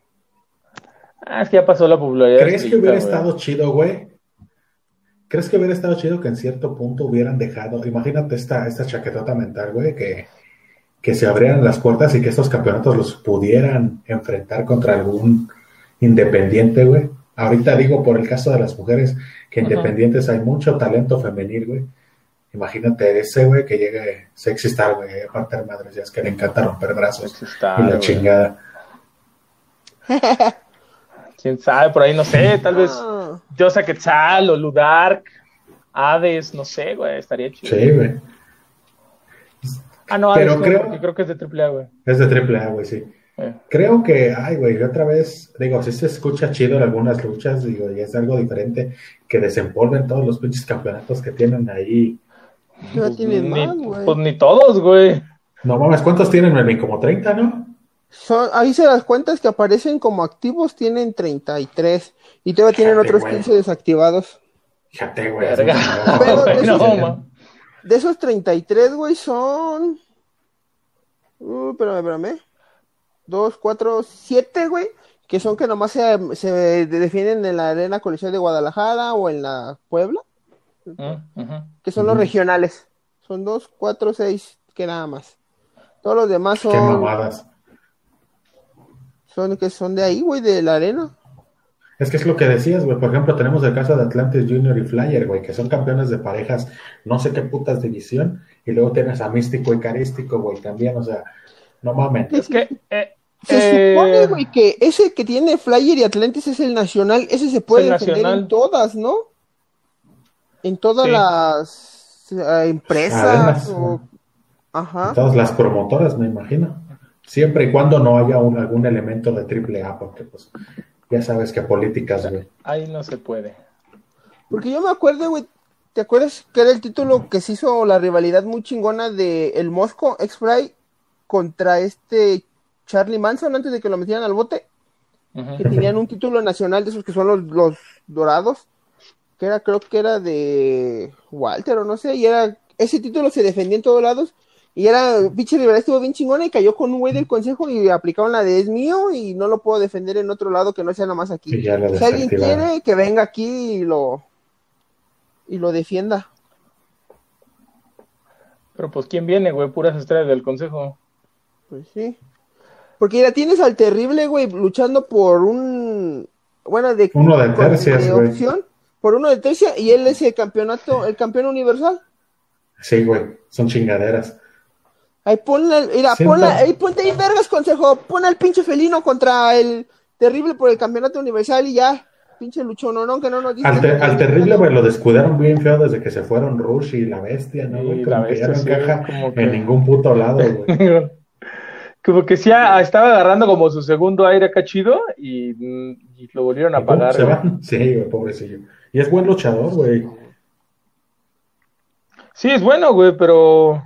Ah, es que ya pasó la popularidad. ¿Crees que hubiera estado chido, güey? ¿Crees que hubiera estado chido que en cierto punto hubieran dejado, imagínate esta, esta chaquetota mental, güey, que, que se abrieran las puertas y que estos campeonatos los pudieran enfrentar contra algún independiente, güey? Ahorita digo por el caso de las mujeres, que independientes hay mucho talento femenil, güey Imagínate ese, güey, que llegue sexy star, güey, a partir madres, ya es que le encanta romper brazos y la chingada. Quién sabe, por ahí no sé, tal vez Yosa Quetzal o Ludark, Hades, no sé, güey, estaría chido. Sí, güey. Ah, no, Hades, Pero creo, creo que es de AAA, güey. Es de AAA, güey, sí. Eh. Creo que, ay, güey, otra vez, digo, si se escucha chido en algunas luchas, digo, y es algo diferente que desempolven todos los pinches campeonatos que tienen ahí pues, ni, pues ni todos, güey. No mames, ¿cuántos tienen, Melvin? Como 30, ¿no? Son, ahí se las cuentas que aparecen como activos tienen 33 y todavía tienen otros 15 desactivados. Fíjate, güey. de, esos, 33, güey, son... Uh, espérame, espérame. 2, 4, 7, güey. Que son que nomás se, se defienden en la Arena Coliseo de Guadalajara o en la Puebla. Que son los regionales. Son dos, cuatro, seis, que nada más. Todos los demás son. Qué mamadas. Son que son de ahí, güey, de la arena. Es que es lo que decías, güey. Por ejemplo, tenemos el caso de Atlantis Junior y Flyer, güey, que son campeones de parejas, no sé qué putas división. Y luego tienes a Místico y Carístico, güey, también, o sea, no mames. Es que. Eh, se supone, güey, que ese que tiene Flyer y Atlantis es el nacional. Ese se puede defender en todas, ¿no? En todas las eh, empresas o... Ajá. todas las promotoras, me imagino. Siempre y cuando no haya un, algún elemento de triple A, porque pues ya sabes que políticas, güey. Ahí no se puede. Porque yo me acuerdo, güey, ¿te acuerdas que era el título que se hizo la rivalidad muy chingona de el Mosco X-Fry contra este Charlie Manson antes de que lo metieran al bote? Que tenían un título nacional de esos que son los, los dorados, que era, creo que era de Walter o no sé, y era, ese título se defendía en todos lados, y era, pinche rivalidad estuvo bien chingona y cayó con un güey del consejo y aplicaron la de es mío y no lo puedo defender en otro lado que no sea nada más aquí. Si alguien quiere, que venga aquí y lo, y lo defienda. Pero pues, ¿quién viene, güey? Puras estrellas del consejo. Pues sí. Porque ya tienes al terrible, güey, luchando por un. Bueno, de. Uno de tercias, de opción. Por uno de tercia y él es el campeonato, el campeón universal. Sí, güey, son chingaderas. Ahí ponle, mira, Siento- ponle, ahí ponte ahí vergas, consejo. Pon al pinche felino contra el terrible por el campeonato universal y ya. Pinche luchón, no, no, que no nos dice. Al, te- al terrible, güey, lo descuidaron bien feo desde que se fueron Rush y la bestia, ¿no, güey? Sí, Como la que ya no sí, encaja como que- en ningún puto lado, güey. como que sí estaba agarrando como su segundo aire acá chido y, mm, y lo volvieron a ¿Y cómo apagar. se güey. va? Sí, güey, pobrecillo. Y es buen luchador, güey. Sí, es bueno, güey, pero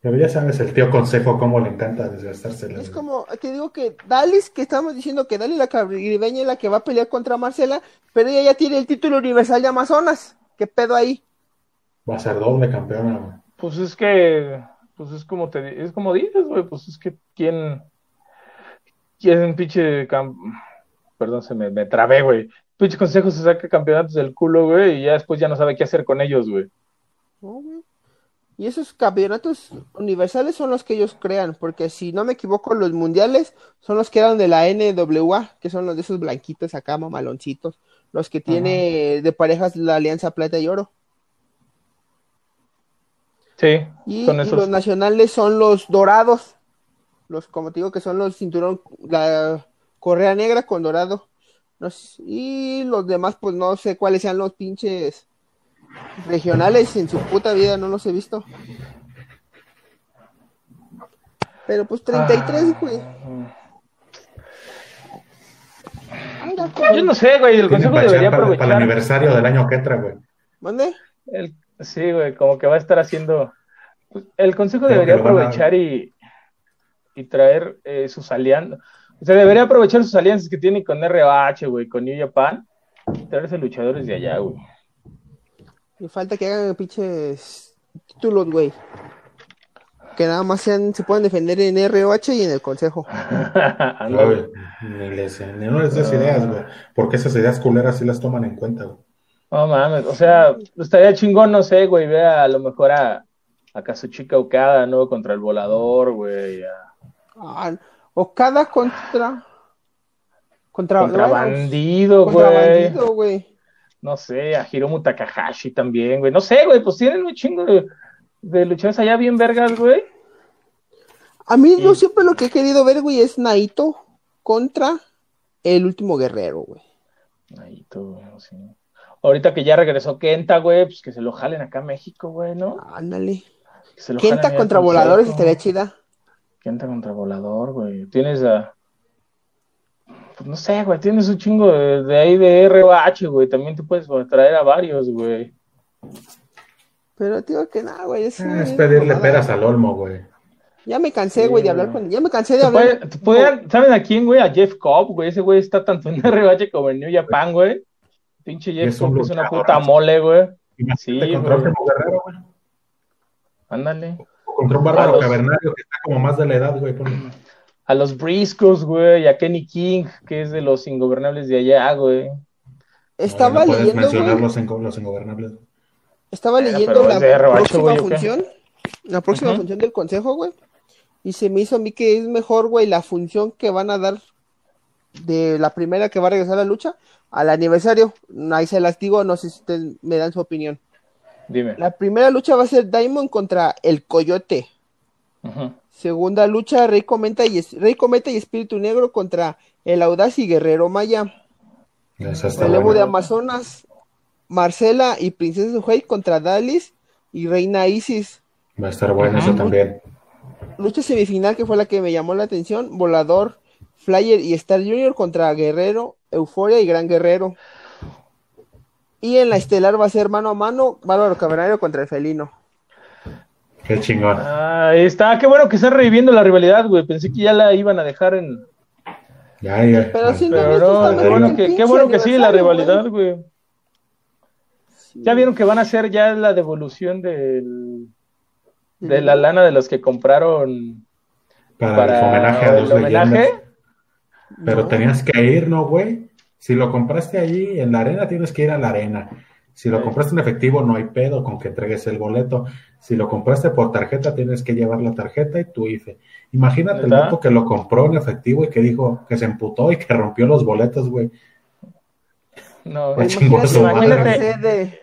Pero ya sabes, el tío consejo, cómo le encanta desgastarse. Es como, que digo que Dalis, que estamos diciendo que Dalis la caribeña es la que va a pelear contra Marcela, pero ella ya tiene el título universal de Amazonas. ¿Qué pedo ahí? Va a ser doble campeona, güey. pues es que, pues es como te, es como dices, güey, pues es que quién, quién pinche, cam- perdón, se me, me trabé, güey. Pinche consejo se saca campeonatos del culo, güey, y ya después ya no sabe qué hacer con ellos, güey. No, güey. Y esos campeonatos universales son los que ellos crean, porque si no me equivoco, los mundiales son los que eran de la NWA, que son los de esos blanquitos acá, mamaloncitos, los que tiene de parejas la Alianza Plata y Oro. Sí, Y, son y los nacionales son los dorados, los como te digo que son los cinturón, la correa negra con dorado. No sé, y los demás, pues no sé cuáles sean los pinches regionales, en su puta vida no los he visto. Pero pues 33, güey. Anda, Yo no sé, güey, el consejo debería echar para, el aprovechar. aniversario del año que entra, güey. ¿Mande? El- sí, güey, como que va a estar haciendo. pues, El consejo Creo debería aprovechar y, y traer eh, sus alianzas. O sea, debería aprovechar sus alianzas que tiene con ROH, güey, con New Japan. y Traerse luchadores de allá, güey. Me falta que hagan pinches títulos, güey. Que nada más sean, se pueden defender en ROH y en el consejo. Ándale. Güey, Ni les, ni no les des ideas, güey. Porque esas ideas culeras sí las toman en cuenta, güey. No mames, o sea, estaría chingón, no sé, güey, vea a lo mejor a, a Kazuchika Okada, ¿no? Contra el volador, güey. a- Ah, Okada contra. Contra, Contra bueno, bandido, contra güey. bandido, güey. No sé, a Hiromu Takahashi también, güey. No sé, güey, pues tienen un chingo de, de luchadores allá bien vergas, güey. A mí, yo siempre lo que he querido ver, güey, es Naito contra el último guerrero, güey. Tú, güey, sí. Ahorita que ya regresó Kenta, güey, pues que se lo jalen acá a México, güey, ¿no? Ándale. Kenta contra voladores estaría chida. Kenta contra volador, güey. Tienes a. Pues no sé, güey, tienes un chingo de, de ahí de ROH, güey. También te puedes traer a varios, güey. Pero digo que nada, güey. Es, Ah, es pedirle peras al olmo, güey. Ya me cansé, güey, de hablar con. Ya me cansé de Te hablar. puede- ¿Saben a quién, güey? A Jeff Cobb, güey. Ese güey está tanto en ROH como en New Japan, güey. Pinche Jeff Es un Cobb es una puta mole, güey. Sí, güey. Ándale. Contra un bárbaro A los- cavernario que está como más de la edad, güey. ponle. A los Briscoes, güey. Y a Kenny King, que es de los ingobernables de allá, güey. Estaba No, no puedes leyendo, mencionar güey. los, ingo- los ingobernables. Estaba leyendo la próxima función. La próxima función del consejo, güey. Y se me hizo a mí que es mejor, güey, la función que van a dar de la primera que va a regresar a la lucha al aniversario. Ahí se las digo, no sé si ustedes me dan su opinión. Dime. La primera lucha va a ser Diamond contra el Coyote. Segunda lucha, Rey Cometa y, Rey Cometa y Espíritu Negro contra el Audaz y Guerrero Maya. Relevo de Amazonas, Marcela y Princesa Suhei contra Dalis y Reina Isis. Va a estar bueno eso también. lucha semifinal que fue la que me llamó la atención, Volador, Flyer y Star Junior contra Guerrero, Euforia y Gran Guerrero. Y en la estelar va a ser mano a mano, Bárbaro Cavernario contra el Felino. Qué chingón. Ahí está, qué bueno que están reviviendo la rivalidad, güey. Pensé que ya la iban a dejar en. Ya, ya. Pero sí, Pero no, no, está qué bueno que, qué bueno que sigue la rivalidad, güey. Ya vieron que van a hacer ya la devolución del, de la lana de los que compraron Para, para el homenaje a el los homenaje. Pero No. tenías que ir, ¿no, güey? Si lo compraste allí en la arena, tienes que ir a la arena. Si lo Sí. compraste en efectivo, no hay pedo con que entregues el boleto. Si lo compraste por tarjeta, tienes que llevar la tarjeta y tu IFE. Imagínate el loco que lo compró en efectivo y que dijo que se emputó y que rompió los boletos, güey. No, Pues Imagínate, chingó su madre. imagínate de-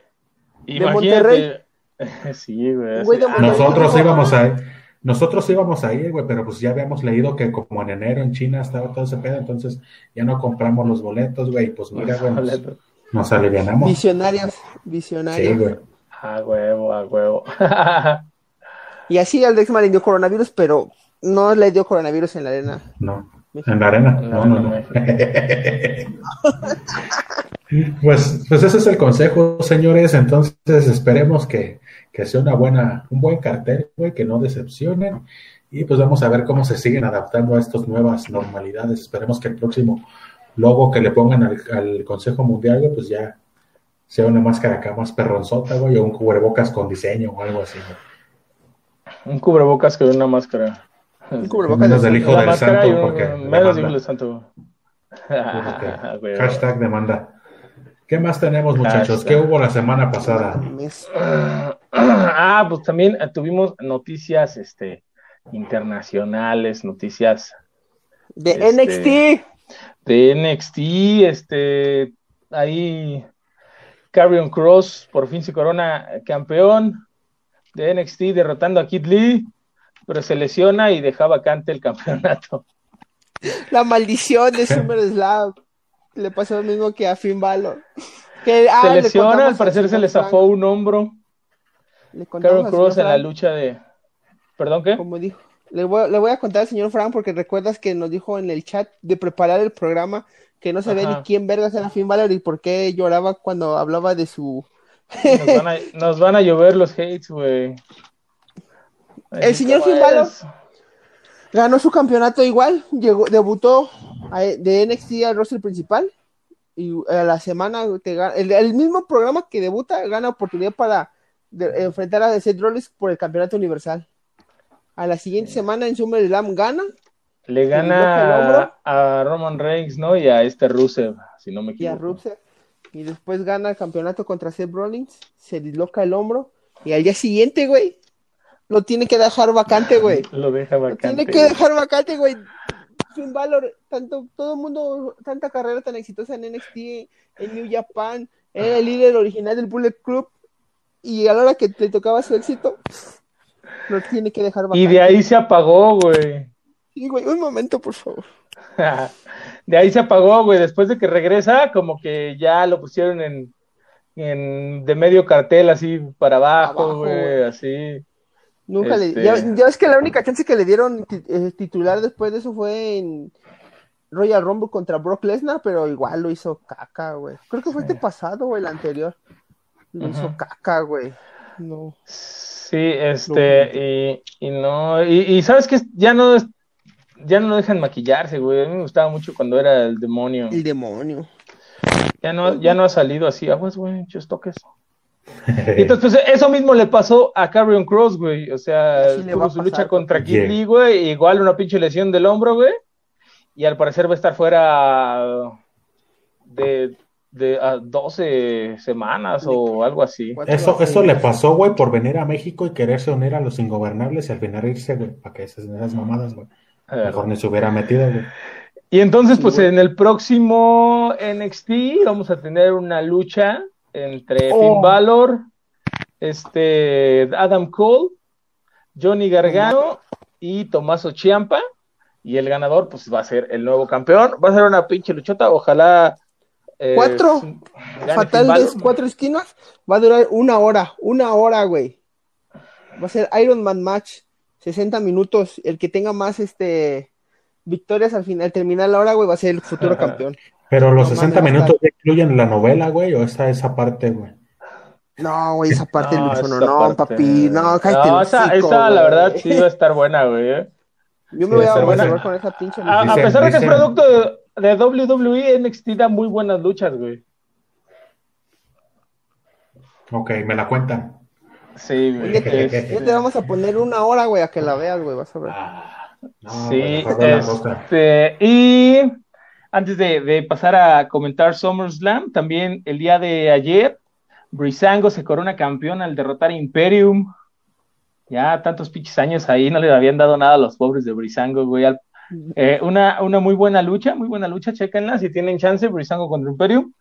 imagínate. Sí, güey. Sí. de Nosotros íbamos a ir, nosotros íbamos a ir, güey, pero pues ya habíamos leído que como en enero en China estaba todo ese pedo, entonces ya no compramos los boletos, güey, y pues mira, güey, nos, nos alivianamos. visionarios, Sí, visionarios. güey. A huevo, a huevo. y así al Dexman le dio coronavirus, pero no le dio coronavirus en la arena. No, en la arena. No, No, no, no. no. pues, pues ese es el consejo, señores. Entonces esperemos que, que sea una buena, un buen cartel, güey, que no decepcionen. Y pues vamos a ver cómo se siguen adaptando a estas nuevas normalidades. Esperemos que el próximo logo que le pongan al, al Consejo Mundial, güey, pues ya sea una máscara acá más perronzota, güey, o un cubrebocas con diseño o algo así, güey. Un cubrebocas con una máscara. Un cubrebocas Menos del de- hijo del santo, y un- porque menos demanda. del hijo del santo. Porque hashtag demanda. ¿Qué más tenemos, muchachos? Hashtag. ¿Qué hubo la semana pasada? Ah, pues también eh, tuvimos noticias este, internacionales, noticias De Este- NXT. de NXT, este, ahí Carrion Cross por fin se corona campeón de NXT derrotando a Kid Lee, pero se lesiona y deja vacante el campeonato. La maldición de SummerSlam. Le pasó lo mismo que a Finn Balor. Que, ah, se le lesiona, al parecer se le zafó un hombro. Le Cross señor en la lucha de... ¿Perdón qué? Como dijo. Le voy, le voy a contar al señor Frank porque recuerdas que nos dijo en el chat de preparar el programa que no sabía Ajá. ni quién vergas era Finn Balor y por qué lloraba cuando hablaba de su... Nos van a, nos van a llover los hates, güey. El señor ¿Cómo Finn Balor. Ganó su campeonato igual, llegó, debutó a- de NXT al roster principal y a la semana te gana- el, el mismo programa que debuta gana oportunidad para de- enfrentar a Seth Rollins por el campeonato universal. A la siguiente semana en SummerSlam gana Le gana a Roman Reigns, ¿no? Y a este Rusev, si no me y a equivoco. Rusev y después gana el campeonato contra Seth Rollins, se disloca el hombro y al día siguiente, güey, lo tiene que dejar vacante, güey. Lo deja Lo vacante. tiene que dejar vacante, güey. Finn Balor, tanto, todo el mundo, tanta carrera tan exitosa en NXT, en New Japan, era el líder original del Bullet Club, y a la hora que te tocaba su éxito, lo tiene que dejar vacante. Y de ahí se apagó, güey. Sí, güey, un momento, por favor. De ahí se apagó, güey. Después de que regresa, como que ya lo pusieron en, en de medio cartel, así para abajo, Abajo, güey, güey. así. Nunca Este- le. Ya, ya es que la única chance que le dieron eh, titular después de eso fue en Royal Rumble contra Brock Lesnar, pero igual lo hizo caca, güey. Creo que fue este pasado o el anterior. Lo hizo caca, güey. No. Sí, este, y, y no, y, y sabes que ya no es- ya no lo dejan maquillarse, güey. A mí me gustaba mucho cuando era el demonio. El demonio. Ya no, ya no ha salido así, aguas, güey, muchos toques. Y entonces, pues, eso mismo le pasó a Carrion Cross, güey. O sea, tuvo su lucha con contra Kid. Lee, güey. Igual una pinche lesión del hombro, güey. Y al parecer va a estar fuera de, de a 12 semanas o algo así. Eso, eso le pasó, güey, por venir a México y quererse unir a los ingobernables y al final irse, güey, para que esas, esas mamadas, güey. Mejor ni se hubiera metido, güey. Y entonces, pues en el próximo NXT vamos a tener una lucha entre Oh. Finn Balor, este Adam Cole, Johnny Gargano y Tomaso Ciampa. Y el ganador, pues va a ser el nuevo campeón. Va a ser una pinche luchota. Ojalá. Eh, Cuatro. gane Fatal Finn de Balor. cuatro esquinas. Va a durar una hora. Una hora, güey. Va a ser Iron Man Match. 60 minutos, el que tenga más este victorias al final, terminar la hora, güey, va a ser el futuro campeón. Pero los 60 minutos ya incluyen la novela, güey, o esa esa parte, güey. No, güey, esa parte no, no, no, papi, no, cállate. No, esa, esa la verdad sí va a estar buena, güey. ¿eh? Yo me voy a reservar con esa pinche. A, a pesar de que es producto de, de WWE, NXT da muy buenas luchas, güey. Ok, me la cuentan. Sí, güey. Ya te vamos a poner una hora, güey, a que la veas, güey, vas a ver. Ah, no, sí, este, y antes de, de, pasar a comentar SummerSlam, también el día de ayer, Brisango se corona campeón al derrotar a Imperium. Ya tantos pinches años ahí no le habían dado nada a los pobres de Brisango, güey. Eh, una, una muy buena lucha, muy buena lucha, chéquenla si tienen chance, Brisango contra Imperium.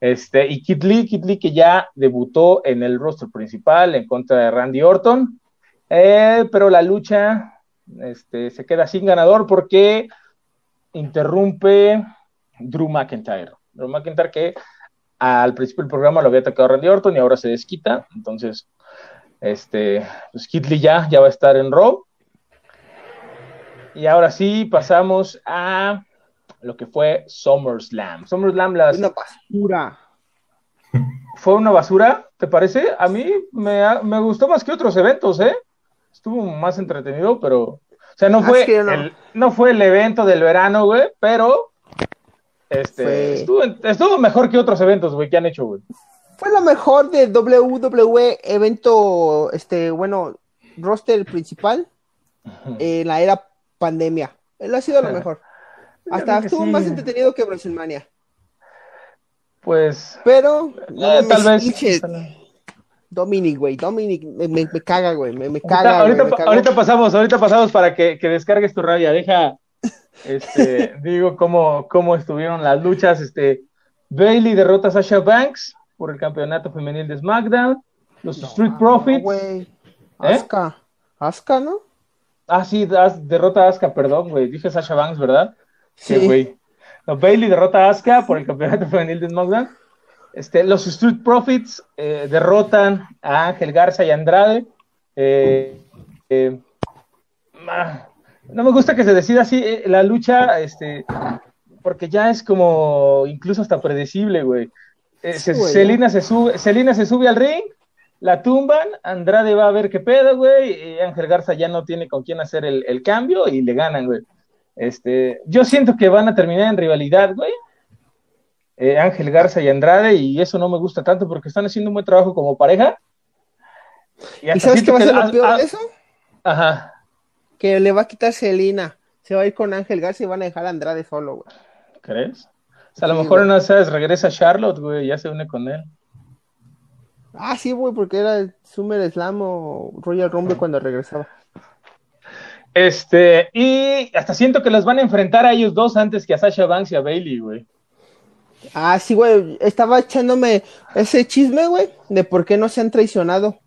Este, y Kid Lee, Lee que ya debutó en el roster principal en contra de Randy Orton, eh, pero la lucha este, se queda sin ganador porque interrumpe Drew McIntyre. Drew McIntyre que al principio del programa lo había atacado Randy Orton y ahora se desquita, entonces este, pues Kid Lee ya, ya va a estar en Raw. Y ahora sí pasamos a lo que fue SummerSlam. SummerSlam las... Una basura. ¿Fue una basura? ¿Te parece? A mí me, me, gustó más que otros eventos, ¿eh? Estuvo más entretenido, pero... O sea, no fue, no. El, no fue el evento del verano, güey, pero... Este, estuvo, estuvo, mejor que otros eventos, güey, que han hecho, güey. Fue lo mejor de WWE evento, este, bueno, roster principal en la era pandemia. Él ha sido lo mejor. Hasta estuvo sí. más entretenido que WrestleMania. Pues. Pero. No, eh, tal vez. Dominic, güey. Dominic me, me, me, caga, güey. Me, me caga. Ahorita, güey, ahorita, ahorita, pasamos, ahorita pasamos para que, que descargues tu rabia. Deja. Este, digo cómo, cómo estuvieron las luchas. Este, Bailey derrota a Sasha Banks por el campeonato femenil de SmackDown. Los no, Street Profits. güey. Asuka. ¿Eh? Asuka, ¿no? Ah, sí, derrota a Asuka, perdón, güey. Dije Sasha Banks, ¿verdad? Sí, güey. No, Bailey derrota a Asuka por el campeonato femenil de SmackDown. Este, los Street Profits eh, derrotan a Ángel Garza y Andrade. Eh, eh, no me gusta que se decida así la lucha, este, porque ya es como incluso hasta predecible, güey. Celina se sube, Celina se sube al ring, la tumban, Andrade va a ver qué pedo, güey, Ángel Garza ya no tiene con quién hacer el, el cambio y le ganan, güey. Este, yo siento que van a terminar en rivalidad, güey. Eh, Ángel Garza y Andrade, y eso no me gusta tanto porque están haciendo un buen trabajo como pareja. ¿Y, ¿Y sabes qué va a ser lo peor de eso? Ajá. Que le va a quitar Celina. Se va a ir con Ángel Garza y van a dejar a Andrade solo, güey. ¿Crees? O sea, a lo sí, mejor no sabes, regresa Charlotte, güey, ya se une con él. Ah, sí, güey, porque era Summer Slam o Royal Rumble cuando regresaba. Este, y hasta siento que los van a enfrentar a ellos dos antes que a Sasha Banks y a Bailey, güey. Ah, sí, güey. Estaba echándome ese chisme, güey, de por qué no se han traicionado.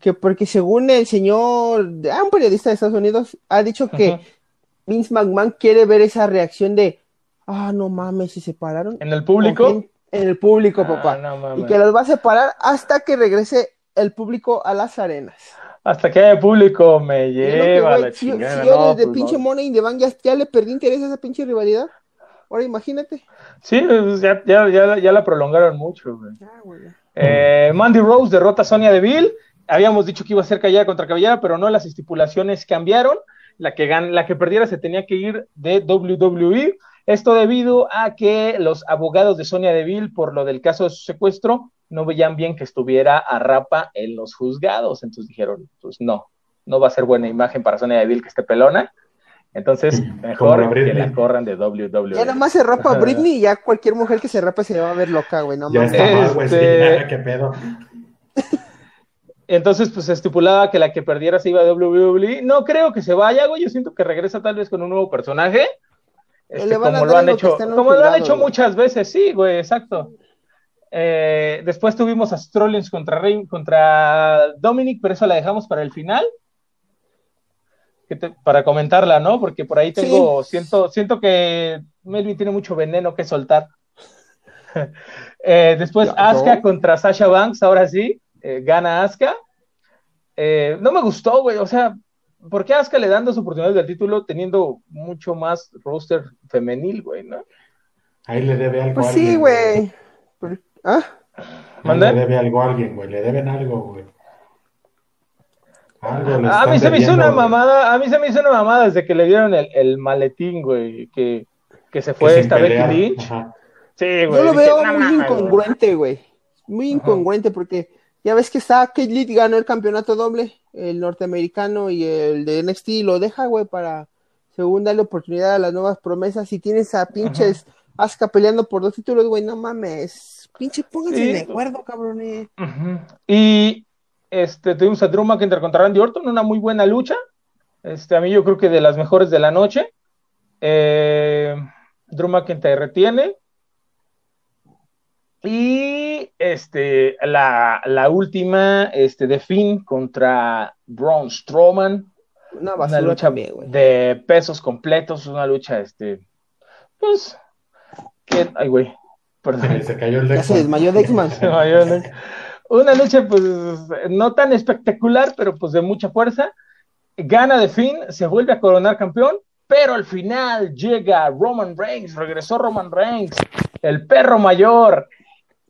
Que porque según el señor, ah, un periodista de Estados Unidos, ha dicho que -huh. Vince McMahon quiere ver esa reacción de, ah, no mames, se separaron. ¿En el público? En el público, ah, papá. No y que los va a separar hasta que regrese el público a las arenas. Hasta que haya público me lleva que, la si, chingada. Si yo no, desde pues pinche no. Money in the Bank ya, ya, le perdí interés a esa pinche rivalidad. Ahora imagínate. Sí, pues ya, ya, ya, ya la prolongaron mucho, güey. Eh, Mandy Rose derrota a Sonia Deville. Habíamos dicho que iba a ser callada contra cabellera, pero no, las estipulaciones cambiaron. La que, gan la que perdiera se tenía que ir de WWE. Esto debido a que los abogados de Sonia Deville, por lo del caso de su secuestro, no veían bien que estuviera a rapa en los juzgados. Entonces dijeron, pues no, no va a ser buena imagen para Sonia Deville que esté pelona. Entonces, mejor que la corran de WWE. Ya nada más se rapa Britney y ya cualquier mujer que se rapa se va a ver loca, güey. No ya está mal, güey. Este- Sí, qué pedo. Entonces, pues se estipulaba que la que perdiera se iba a WWE. No creo que se vaya, güey. Yo siento que regresa tal vez con un nuevo personaje. Este, como lo han hecho, como lo han hecho muchas veces, sí, güey, exacto. Eh, después tuvimos a Strollins contra, Rey, contra Dominic, pero eso la dejamos para el final. Que te- para comentarla, ¿no? Porque por ahí tengo, siento, siento que Melvin tiene mucho veneno que soltar. Eh, después Ya, Asuka ¿no? contra Sasha Banks, ahora sí, eh, gana Asuka. No me gustó, güey, o sea, ¿por qué Asuka le dan dos oportunidades del título teniendo mucho más roster femenil, güey, no? Ahí le debe algo Pues a sí, alguien. güey. Por- ¿Ah? Ahí ¿Mande? Le debe algo a alguien, güey. Le deben algo, güey. Algo le A mí se me hizo una güey. mamada, a mí se me hizo una mamada desde que le dieron el, el maletín, güey, que, que se Que fue sin esta. Becky Lynch. Ajá. Sí, güey. Yo lo dije, veo "No muy güey". incongruente, güey. Muy incongruente porque ya ves que está Kate Lee ganó el campeonato doble, el norteamericano y el de NXT, y lo deja, güey, para según darle oportunidad a las nuevas promesas. Y tienes a pinches Asuka peleando por dos títulos, güey, no mames. Pinche, pónganse Sí. de acuerdo, cabrones. Ujú. Y este, tuvimos a Drew McIntyre contra Randy Orton, una muy buena lucha. Este, a mí yo creo que de las mejores de la noche. Eh, Drew McIntyre retiene. Y este, la, la última este, de Finn contra Braun Strowman. Una lucha también, de pesos completos, una lucha, este, pues, que, ay, güey, perdón. Se cayó el Ya se desmayó Dexman. Una lucha, pues, no tan espectacular, pero pues de mucha fuerza. Gana de fin, se vuelve a coronar campeón, pero al final llega Roman Reigns, regresó Roman Reigns, el perro mayor,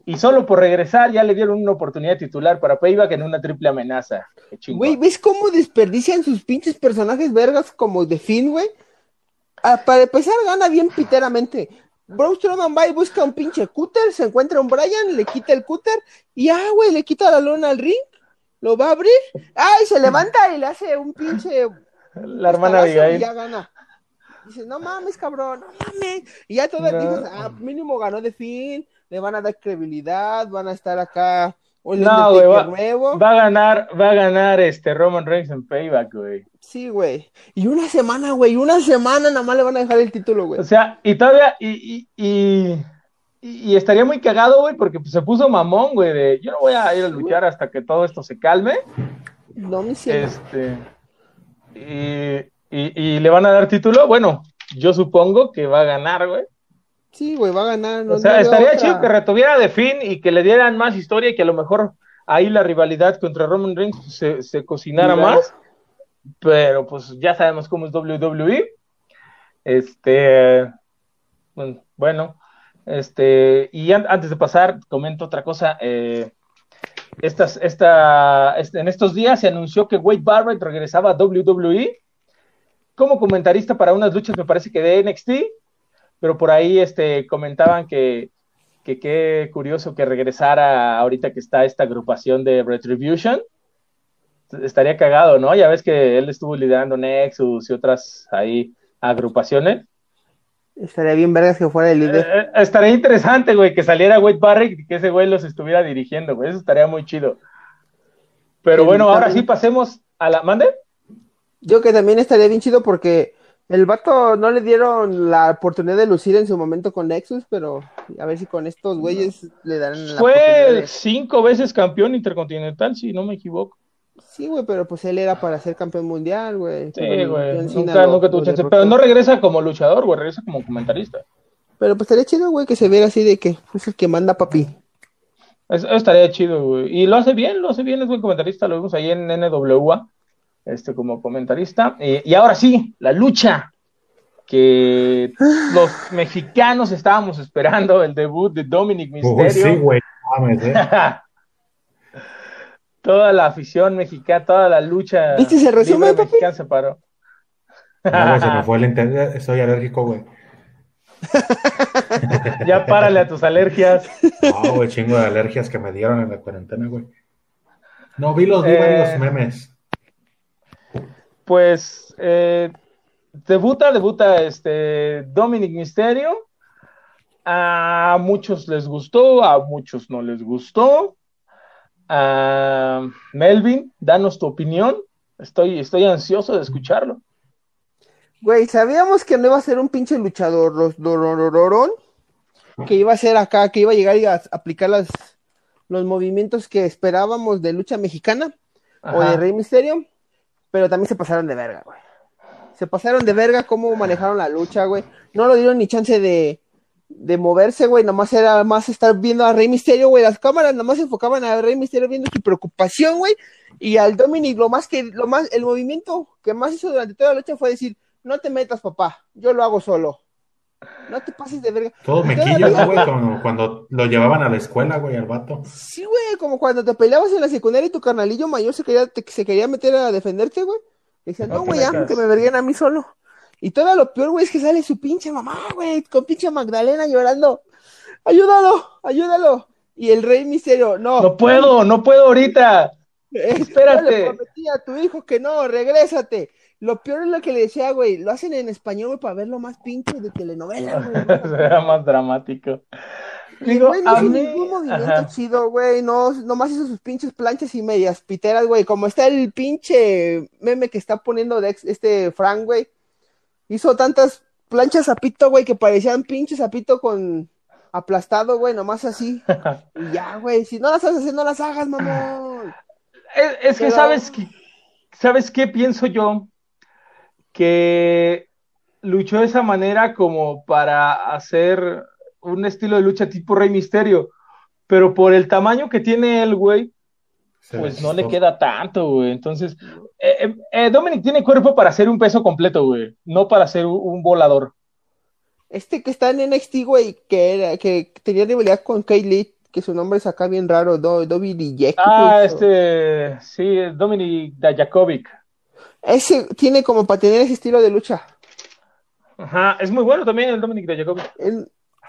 y solo por regresar ya le dieron una oportunidad titular para Payback en una triple amenaza. Güey, ¿ves cómo desperdician sus pinches personajes vergas como de Finn, güey? Ah, para empezar, gana bien piteramente. Braun Strowman va y busca un pinche cúter, se encuentra un Brian, le quita el cúter y ah, güey, le quita la lona al ring, lo va a abrir, ah, y se levanta y le hace un pinche La hermana cagazo y Abigail. ya gana. Dice, no mames, cabrón, no mames. Y ya todas No. dices, ah, mínimo ganó de fin, le van a dar credibilidad, van a estar acá. un No, güey, va, nuevo. va a ganar, va a ganar este Roman Reigns en Payback, güey. Sí, güey. Y una semana, güey, una semana nada más le van a dejar el título, güey. O sea, y todavía, y, y, y, y estaría muy cagado, güey, porque se puso mamón, güey, de yo no voy a ir a luchar hasta que todo esto se calme. No me siento. Este, y, y, y le van a dar título. Bueno, yo supongo que va a ganar, güey. Sí, güey, va a ganar. No, O sea, no estaría otra. chido que retuviera de fin y que le dieran más historia y que a lo mejor ahí la rivalidad contra Roman Reigns se, se cocinara más. Pero pues ya sabemos cómo es WWE. Este, mm, bueno, este, y an- antes de pasar, comento otra cosa. eh, estas, esta, este- en estos días se anunció que Wade Barrett regresaba a WWE como comentarista para unas luchas, me parece que de NXT, pero por ahí este, comentaban que que qué curioso que regresara ahorita que está esta agrupación de Retribution. Estaría cagado, ¿no? Ya ves que él estuvo liderando Nexus y otras ahí agrupaciones. Estaría bien vergas que fuera el líder. Eh, eh, estaría interesante, güey, que saliera Wade Barrett y que ese güey los estuviera dirigiendo, güey. Eso estaría muy chido. Pero Sí, bueno, ahora sí pasemos a la. ¿Mande? Yo que también estaría bien chido porque el vato no le dieron la oportunidad de lucir en su momento con Nexus, pero a ver si con estos güeyes le dan la oportunidad Fue de- cinco veces campeón intercontinental, si no me equivoco. Sí, güey, pero pues él era para ser campeón mundial, güey. Sí, Pero güey. Nunca, lo- nunca tuvo chance. Pero no regresa como luchador, güey, regresa como comentarista. Pero pues estaría chido, güey, que se viera así de que es el que manda papi. Estaría chido, güey. Y lo hace bien, lo hace bien, es buen comentarista, lo vimos ahí en NWA, este, como comentarista. Y, y ahora sí, la lucha que los mexicanos estábamos esperando, el debut de Dominic Uy, Mysterio. sí, güey. no mames, ¿eh? toda la afición mexicana, toda la lucha ¿Viste ese resumen, libre papi? mexicana se paró. No, güey, se me fue el internet. Soy alérgico, güey. ya párale a tus alergias. No, güey, chingo de alergias que me dieron en la cuarentena, güey. No, vi los vi Eh. varios memes. Pues eh, debuta, debuta este Dominic Mysterio. A muchos les gustó, a muchos no les gustó. Ah, Melvin, danos tu opinión. Estoy, estoy ansioso de escucharlo. Güey, sabíamos que no iba a ser un pinche luchador ro- dororororón, que iba a ser acá, que iba a llegar y a aplicar las, los movimientos que esperábamos de lucha mexicana o de. Rey Misterio, pero también se pasaron de verga, güey. Se pasaron de verga cómo manejaron la lucha, güey. No lo dieron ni chance de, de moverse, güey, nomás era más estar viendo a Rey Misterio, güey, las cámaras nomás se enfocaban a Rey Misterio viendo su preocupación, güey, y al Dominic lo más que, lo más, el movimiento que más hizo durante toda la lucha fue decir, no te metas, papá, yo lo hago solo. No te pases de verga. Todo mequillo, ¿no, güey? Como cuando lo llevaban a la escuela, güey, al vato. Sí, güey, como cuando te peleabas en la secundaria y tu carnalillo mayor se quería, te, se quería meter a defenderte, güey. Decían, no, güey, ya, que me verguen a mí solo. Y todo lo peor, güey, es que sale su pinche mamá, güey, con pinche Magdalena llorando. Ayúdalo, ayúdalo. Y el rey misterio, no. No puedo, no puedo ahorita. Espérate. le prometí a tu hijo que no, regrésate. Lo peor es lo que le decía, güey, lo hacen en español, güey, para verlo más pinche de telenovela, güey. Será más dramático. Digo, güey, no hizo ningún movimiento chido, güey, no, nomás hizo sus pinches planchas y medias piteras, güey, como está el pinche meme que está poniendo de este Frank, güey, hizo tantas planchas a pito, güey, que parecían pinches a pito con aplastado, güey, nomás así, y ya, güey, si no las estás haciendo, no las hagas, mamón. Es, que, ¿sabes qué? ¿Sabes qué pienso yo? Que luchó de esa manera como para hacer un estilo de lucha tipo Rey Misterio, pero por el tamaño que tiene el güey, pues no le queda tanto, güey. Entonces, eh, eh, eh, Dominic tiene cuerpo para hacer un peso completo, güey, no para ser un, volador. Este que está en NXT, güey, que, era, que tenía rivalidad con Kaylee, que su nombre es acá bien raro, Do, Dominic Ah, este, sí, Dominic Dajakovic. Ese tiene como para tener ese estilo de lucha. Ajá, es muy bueno también el Dominic de Es,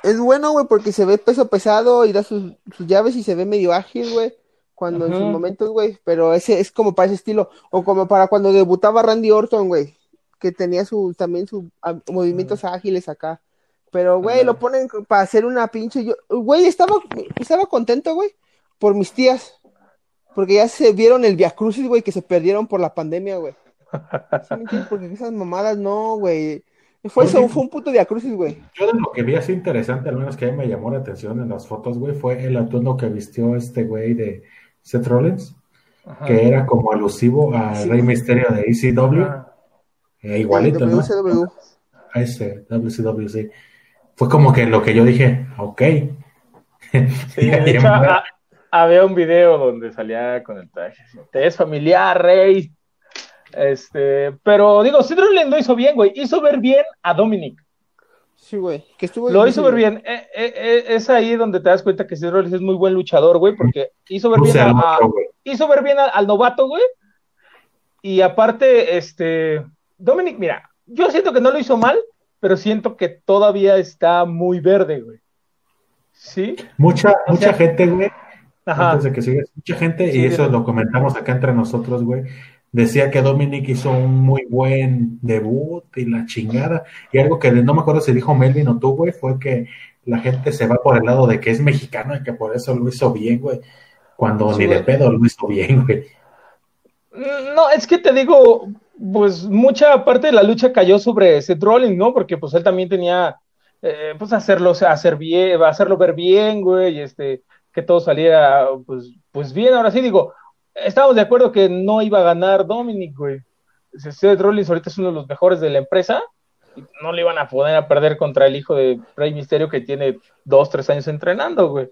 es bueno, güey, porque se ve peso pesado y da sus, llaves y se ve medio ágil, güey. Cuando en sus momentos, güey. Pero ese es como para ese estilo. O como para cuando debutaba Randy Orton, güey. Que tenía su, también sus movimientos ágiles acá. Pero, güey, lo ponen para hacer una pinche. Yo, güey, estaba, estaba contento, güey, por mis tías. Porque ya se vieron el Via Crucis, güey, que se perdieron por la pandemia, güey. Porque esas mamadas no, güey. Fue, eso, fue un puto diacrucis, güey. Yo de lo que vi así interesante, al menos que a mí me llamó la atención en las fotos, güey, fue el atuendo que vistió este güey de Seth Rollins, que era como alusivo al Rey Misterio de ECW. Eh, igualito, ¿no? A ese WCW, sí. Fue como que lo que yo dije, ok. Sí, de hecho, había un video donde salía con el traje. Te es familiar, Rey. Este, pero digo, Rollins lo hizo bien, güey. Hizo ver bien a Dominic. Sí, güey. Que lo hizo ver bien. Eh, eh, eh, es ahí donde te das cuenta que Rollins es muy buen luchador, güey, porque hizo ver bien a, hizo ver bien al, novato, güey. Y aparte, este, Dominic, mira, yo siento que no lo hizo mal, pero siento que todavía está muy verde, güey. ¿Sí? Mucha, mucha gente, güey. Ajá. Antes de que sigas, mucha gente, y eso lo comentamos acá entre nosotros, güey, decía que Dominic hizo un muy buen debut y la chingada. Y algo que no me acuerdo si dijo Melvin o tú, güey, fue que la gente se va por el lado de que es mexicano y que por eso lo hizo bien, güey. Cuando ni de pedo lo hizo bien, güey. Mm, no, es que te digo, pues mucha parte de la lucha cayó sobre Seth Rollins, ¿no? Porque pues él también tenía, eh, pues hacerlo, hacer bien, hacerlo ver bien, güey, y este, que todo saliera, pues, pues bien. Ahora sí digo, estábamos de acuerdo que no iba a ganar Dominic, güey. Seth Rollins ahorita es uno de los mejores de la empresa. No le iban a poder a perder contra el hijo de Rey Misterio que tiene dos, tres años entrenando, güey.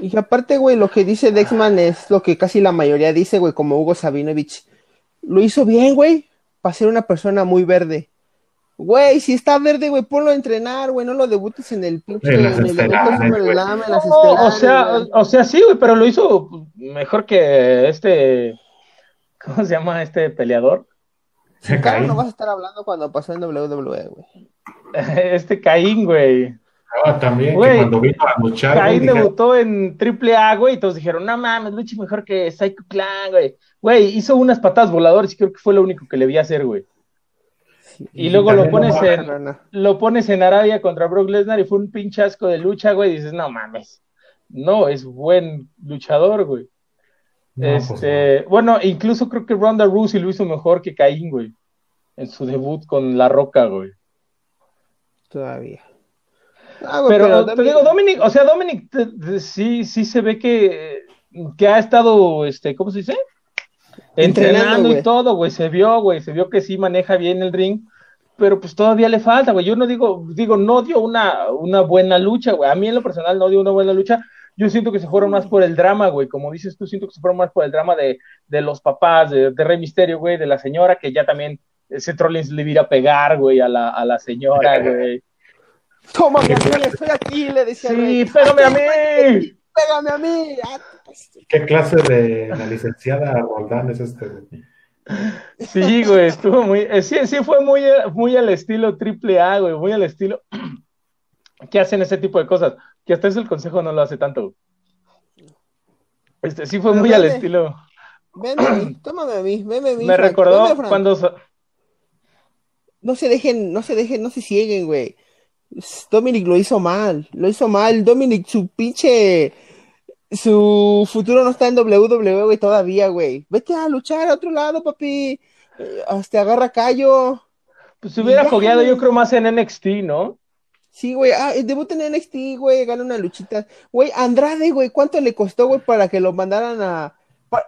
Y aparte, güey, lo que dice Dexman es lo que casi la mayoría dice, güey, como Hugo Sabinovich. Lo hizo bien, güey, para ser una persona muy verde. Güey, si está verde, güey, ponlo a entrenar, güey, no lo debutes en el pinche. En, el las o sea, o sea, sí, güey, pero lo hizo mejor que este. ¿Cómo se llama este peleador? Claro, no vas a estar hablando cuando pasó en WWE, güey. Este Caín, güey. Ah, también, güey, cuando vino a luchar. Caín debutó en Triple A, güey, y todos dijeron, no mames, lucha mejor que Psycho Clan, güey. Güey, hizo unas patadas voladoras y creo que fue lo único que le vi hacer, güey. Y, luego lo pones, en, lo pones en Arabia contra Brock Lesnar y fue un pinchasco de lucha, güey. Y dices, no mames. No, es buen luchador, güey. Pues este, bueno, incluso creo que Ronda Rousey lo hizo mejor que Caín, güey. En su debut con La Roca, güey. Todavía. Ah, pero, te digo, Dominic, o sea, Dominic sí, sí se ve que, que ha estado, este, ¿cómo se dice? Entrenando, y todo, güey, se vio, güey, se vio que sí maneja bien el ring, pero pues todavía le falta, güey. Yo no digo, digo, no dio una, una buena lucha, güey. A mí en lo personal no dio una buena lucha. Yo siento que se fueron más por el drama, güey. Como dices tú, siento que se fueron más por el drama de, de los papás, de, de Rey Misterio, güey, de la señora, que ya también ese Trollins le iba a pegar, güey, a la, a la señora, güey. Toma, mi estoy aquí, le decía. Sí, pégame a mí. Pégame a mí. ¿Qué clase de la licenciada Roldán es este? Sí, güey, estuvo muy, eh, sí, sí fue muy, muy al estilo triple A, güey, muy al estilo que hacen ese tipo de cosas, que hasta eso el consejo no lo hace tanto. Este, sí fue Pero muy al estilo. Ven a mí, tómame a mí, veme a mí. Me Frank, recordó cuando No se dejen, no se dejen, no se cieguen, güey. Dominic lo hizo mal, lo hizo mal. Dominic, su pinche. Su futuro no está en WWE, güey, todavía, güey. Vete a luchar a otro lado, papi. Eh, Hasta agarra callo. pues, se hubiera fogueado, yo creo, más en NXT, ¿no? Sí, güey. Ah, el debut en NXT, güey. Gana una luchita. Güey, Andrade, güey. ¿Cuánto le costó, güey, para que lo mandaran a. pa-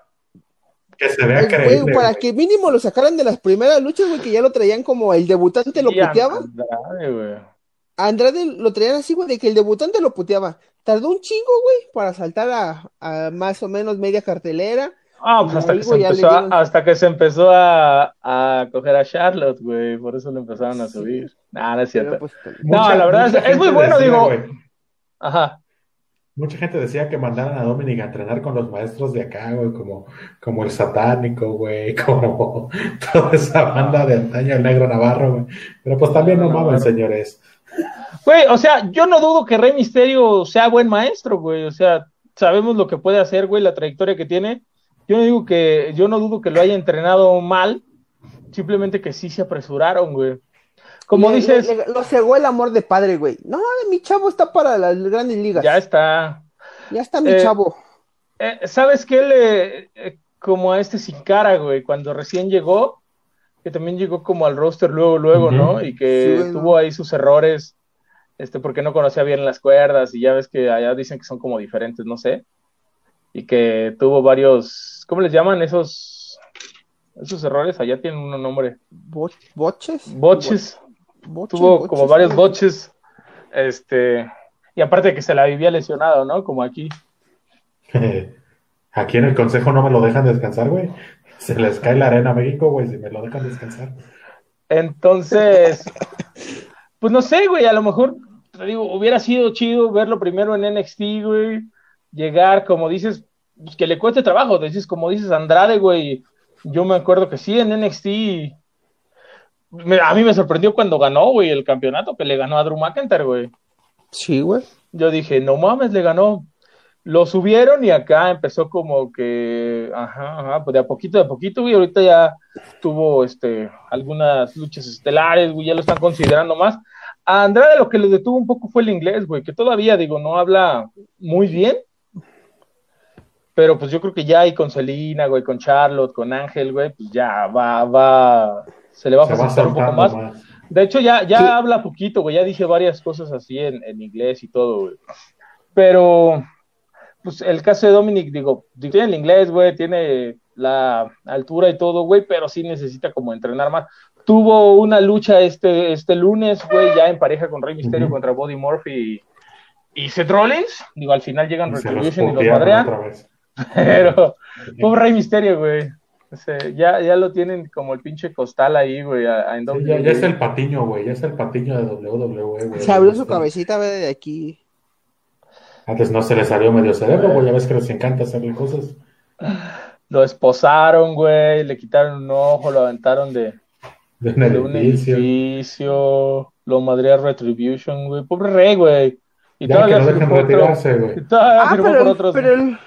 Que se vea güey, creíble. para güey. que mínimo lo sacaran de las primeras luchas, güey, que ya lo traían como el debutante lo Sí, puteaban. Andrade, güey. Andrade lo traían así, güey, de que el debutante lo puteaba. Tardó un chingo, güey, para saltar a, a más o menos media cartelera. Ah, pues hasta ahí, que, se güey, dieron- hasta que se empezó a, a coger a Charlotte, güey, por eso lo empezaron a subir. Nah, no es cierto. Pues, No, Mucha- la verdad es- es muy bueno, decía, digo. güey, Ajá. Mucha gente decía que mandaran a Dominic a entrenar con los maestros de acá, güey, como, como el satánico, güey, como toda esa banda de antaño, el negro Navarro, güey. Pero pues también no Navarro. mamen, señores. Güey, o sea, yo no dudo que Rey Misterio sea buen maestro, güey. O sea, sabemos lo que puede hacer, güey, la trayectoria que tiene. Yo no digo que, yo no dudo que lo haya entrenado mal, simplemente que sí se apresuraron, güey. Como le- dices, le- le- lo cegó el amor de padre, güey. No, mi chavo está para las grandes ligas. ya está. Ya está mi Eh, chavo. Eh, ¿Sabes qué? Le, eh, como a este sin cara, güey, cuando recién llegó, que también llegó como al roster luego, luego. ¿no? Y que Sí, tuvo ahí sus errores, este, porque no conocía bien las cuerdas, y ya ves que allá dicen que son como diferentes, no sé. Y que tuvo varios, ¿cómo les llaman esos, esos errores? Allá tienen un nombre. Bo- ¿Boches? Boches. Boches, Tuvo boches, como varios boches. Este, y aparte de que se la vivía lesionado, ¿no? Como aquí. Aquí en el consejo no me lo dejan descansar, güey. Se les cae la arena a México, güey, si me lo dejan descansar. Entonces, pues no sé, güey, a lo mejor, te digo, hubiera sido chido verlo primero en NXT, güey, llegar, como dices, pues que le cueste trabajo, dices, como dices Andrade, güey, yo me acuerdo que sí, en NXT, me- a mí me sorprendió cuando ganó, güey, el campeonato, que le ganó a Drew McIntyre, güey. Sí, güey. Yo dije, no mames, le ganó. Lo subieron y acá empezó como que, ajá, ajá, pues de a poquito, de a poquito, güey. Ahorita ya tuvo este, algunas luchas estelares, güey, ya lo están considerando más. A Andrade lo que le detuvo un poco fue el inglés, güey, que todavía, digo, no habla muy bien. Pero pues yo creo que ya ahí con Selina, güey, con Charlotte, con Ángel, güey, pues ya va, va, se le va a facilitar un poco más. más. De hecho, ya, ya Sí. habla poquito, güey. Ya dice varias cosas así en, en inglés y todo, güey. Pero, pues el caso de Dominic, digo, tiene el inglés, güey, tiene la altura y todo, güey, pero sí necesita como entrenar más. Tuvo una lucha este, este lunes, güey, ya en pareja con Rey Misterio contra Body Murphy y, y Seth Rollins. Digo, al final llegan Y se los Retribution y los madrean, pero pobre Rey Misterio, güey. O sea, ya, ya lo tienen como el pinche costal ahí, güey, a- a- en Sí, WWE. ya, ya es el patiño, güey. Ya es el patiño de WWE, güey. Se abrió su cabecita, güey, de aquí. Antes no se le salió medio cerebro, güey. Ya ves que les encanta hacerle cosas. Lo esposaron, güey, le quitaron un ojo, lo aventaron de, De de un edificio. edificio, lo madrea Retribution, güey. Pobre rey, güey. Y Ya que todavía dejen firmó otro- retirarse, güey. Ah, por pero, otros. pero el,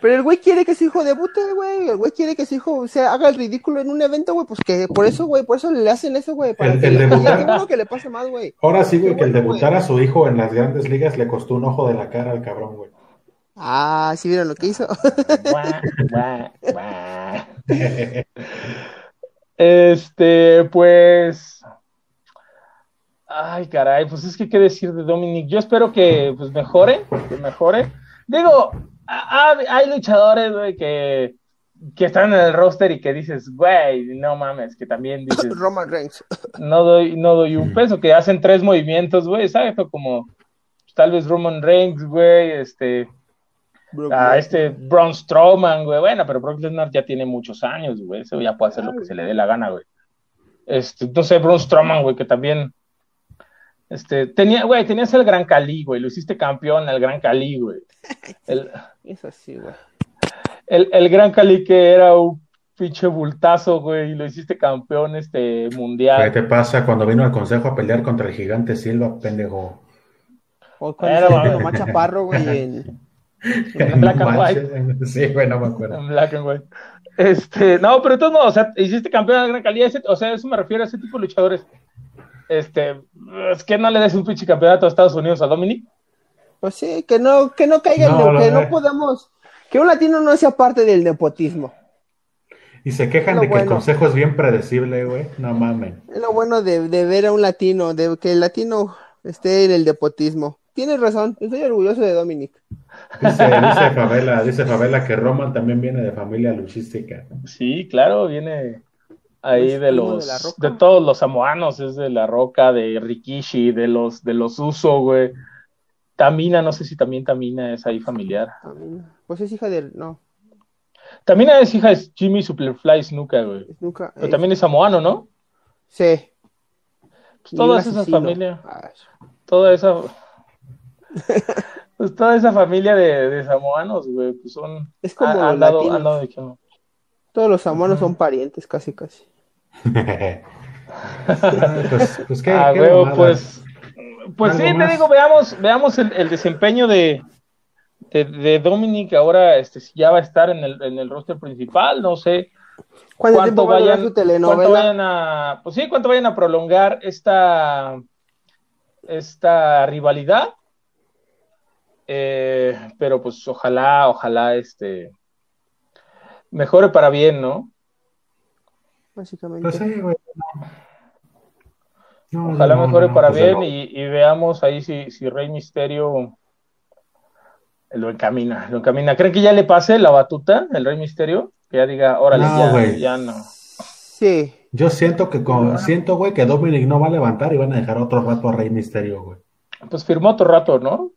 pero el güey quiere que su hijo debute, güey. El güey quiere que su hijo se haga el ridículo en un evento, güey. Pues que por eso, güey, por eso le hacen eso, güey. Para El- que el le- debutar. que le pase más, güey. Ahora sí, güey, que el debutar a su hijo en las grandes ligas le costó un ojo de la cara al cabrón, güey. Ah, sí vieron lo que hizo. Este, pues. Ay, caray, pues es que qué decir de Dominic. Yo espero que pues mejore, que mejore. Digo, ha- ha- hay luchadores, güey, que que están en el roster y que dices, güey, no mames, que también dices. Roman Reigns. No doy, no doy un peso, que hacen tres movimientos, güey, ¿sabes? Como tal vez Roman Reigns, güey, este. A este Braun Strowman, güey. Bueno, pero Brock Lesnar ya tiene muchos años, güey. Eso ya puede hacer lo que se le dé la gana, güey. Este, no sé, Braun Strowman, güey, que también. Este, tenía, güey, tenías el Gran Cali, güey. Lo hiciste campeón, el Gran Cali, güey. El, es así, güey el, el Gran Cali que era un pinche bultazo, güey, y lo hiciste campeón este mundial. ¿Qué te pasa cuando vino al consejo a pelear contra el gigante Silva, pendejo? O cuando era más chaparro, güey, en, en Black and White. Sí, güey, no me acuerdo. En Black and White. Este, no, pero de todos modos, o sea, hiciste campeón del Gran Cali, o sea, eso me refiero a ese tipo de luchadores. Este, es que no le des un pinche campeonato a Estados Unidos a Dominic. Pues sí, que no, que no caiga no, que no podamos que un latino no sea parte del nepotismo. Y se quejan de que el consejo es bien predecible, güey. No mames. Es lo bueno de, ver a un latino, de que el latino esté en el nepotismo. Tienes razón, estoy orgulloso de Dominic. Dice, dice, Favela, dice Favela que Roman también viene de familia luchística. Sí, claro, viene ahí de los de, todos los samoanos, es de la roca, de Rikishi, de los de los Uso, güey. Tamina, no sé si también Tamina es ahí familiar. Pues es hija del. No. Tamina es hija de Jimmy Superfly Snuka, güey. Snuka, Pero también es samoano, ¿no? Sí. Pues todas esas familias. Toda esa. pues toda esa familia de, de samoanos, güey, pues son. Es como. Han, dado, de que Todos los samoanos son parientes, casi, casi. pues, pues qué, ah, qué pues pues sí, te digo, veamos, veamos el, desempeño de, de, Dominic ahora este, ya va a estar en el, en el roster principal, no sé cuánto vayan, cuánto vayan a, pues sí, cuánto vayan a prolongar esta, esta rivalidad. Eh, pero pues ojalá, ojalá este mejore para bien, ¿no? Básicamente. Pues Ojalá mejore para pues bien y, veamos ahí si, si Rey Misterio lo encamina, lo encamina. ¿Creen que ya le pase la batuta el Rey Misterio? Que ya diga, órale, ya, ya, no. Sí. Yo siento que con, siento, güey, que Dominic no va a levantar y van a dejar otro rato a Rey Misterio, güey. Pues firmó otro rato, ¿no?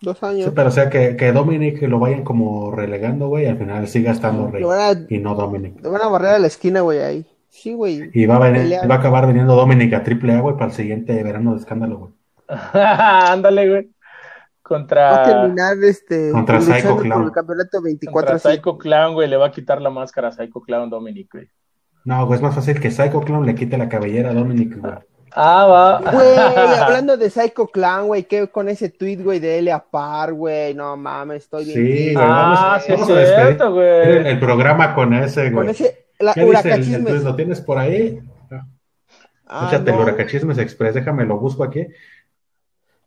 Dos años. Sí, pero o sea, que, que Dominic lo vayan como relegando, güey, al final siga estando Rey. y no Dominic. Lo van a barrer a la esquina, güey, ahí. Sí, güey. Y va a, venir, va a acabar viniendo Dominica triple A, güey, para el siguiente verano de escándalo, güey. Ándale, güey. Contra. Va a terminar este. Contra Psycho Clown. el campeonato 24 Contra Psycho Clown, güey. Le va a quitar la máscara a Psycho Clown Dominic, güey. No, güey, es más fácil que Psycho Clown le quite la cabellera a Dominic, güey. Ah, va. Güey, hablando de Psycho Clown, güey, que con ese tweet, güey, de Elia Par, güey, no mames, estoy bien. Sí, güey, vamos, ah, sí, es cierto, güey. El, el, programa con ese, güey. Con ese la, ¿Qué dice el, ¿Lo tienes por ahí? Ah, Escúchate, el Huracachismes Express, déjame, lo busco aquí.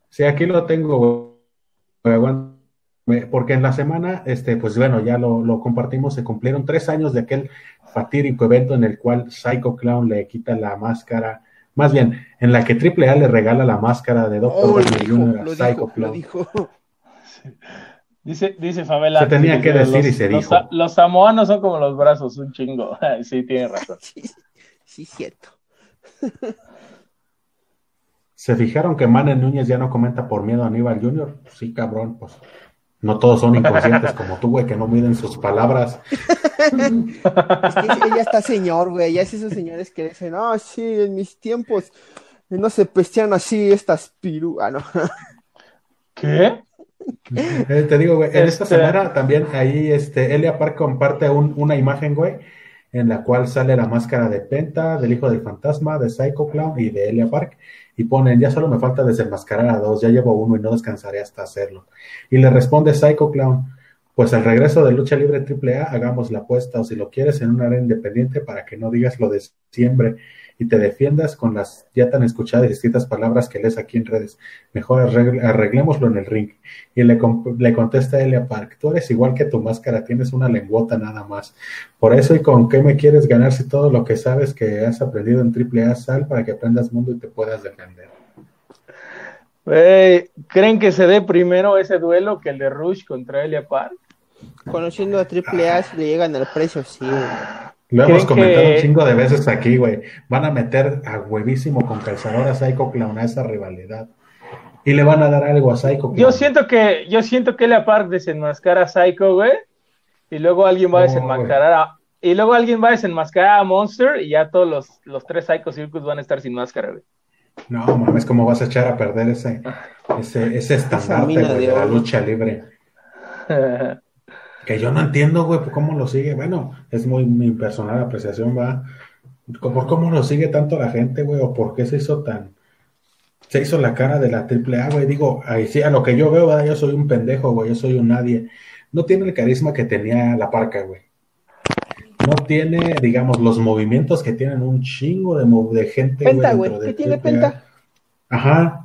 Sí, aquí lo tengo, porque en la semana, este, pues bueno, ya lo, lo, compartimos, se cumplieron tres años de aquel fatídico evento en el cual Psycho Clown le quita la máscara, más bien, en la que Triple A le regala la máscara de Doctor oh, Jr. a Psycho Clown. Dice, dice Favela. Se tenía que decir y se dijo. Los, samoanos son como los brazos, un chingo. sí, tiene razón. Sí, cierto. ¿Se fijaron que Manuel Núñez ya no comenta por miedo a Aníbal Jr.? Sí, cabrón, pues. No todos son inconscientes como tú, güey, que no miden sus palabras. es que ella está señor, güey. Ya es esos señores que dicen, ah, sí, en mis tiempos no se pestean así estas piru. Ah, no. ¿Qué? Eh, te digo, güey, en esta este, semana también ahí este, Elia Park comparte una imagen, güey, en la cual sale la máscara de Penta, del Hijo del Fantasma, de Psycho Clown y de Elia Park, y ponen, ya solo me falta desenmascarar a dos, ya llevo uno y no descansaré hasta hacerlo. Y le responde Psycho Clown, pues al regreso de Lucha Libre AAA, hagamos la apuesta, o si lo quieres, en una área independiente para que no digas lo de siempre y te defiendas con las ya tan escuchadas y distintas palabras que lees aquí en redes. Mejor arreglémoslo en el ring. Y le, le contesta Elia Park, tú eres igual que tu máscara, tienes una lenguota nada más. Por eso, ¿y con qué me quieres ganar si todo lo que sabes que has aprendido en AAA sal para que aprendas mundo y te puedas defender? ¿Creen que se dé primero ese duelo que el de Rush contra Elia Park? Conociendo a Triple A, si le llegan al precio, sí, güey. Lo hemos ¿Creen comentado que- un chingo de veces aquí, güey. Van a meter a huevísimo con calzador a Psycho Clown a esa rivalidad. Y le van a dar algo a Psycho Clown. Yo siento que, yo siento que Elia Park desenmascara a Psycho, güey. Y luego alguien va a desenmascarar a. Y luego alguien va a desenmascarar a Monster y ya todos los, los tres Psycho Circus van a estar sin máscara, güey. No, mames, ¿cómo vas a echar a perder ese, ese, ese estandarte, de de la lucha libre? Que yo no entiendo, güey, cómo lo sigue. Bueno, es muy mi personal apreciación, va. ¿Por cómo lo sigue tanto la gente, güey? ¿O por qué se hizo tan... Se hizo la cara de la triple A, güey. Digo, ahí sí, a lo que yo veo, ¿verdad? Yo soy un pendejo, güey. Yo soy un nadie. No tiene el carisma que tenía la parca, güey. No tiene, digamos, los movimientos que tienen un chingo de, de gente, Penta, dentro güey. de ¿Qué tiene. Penta? Ajá.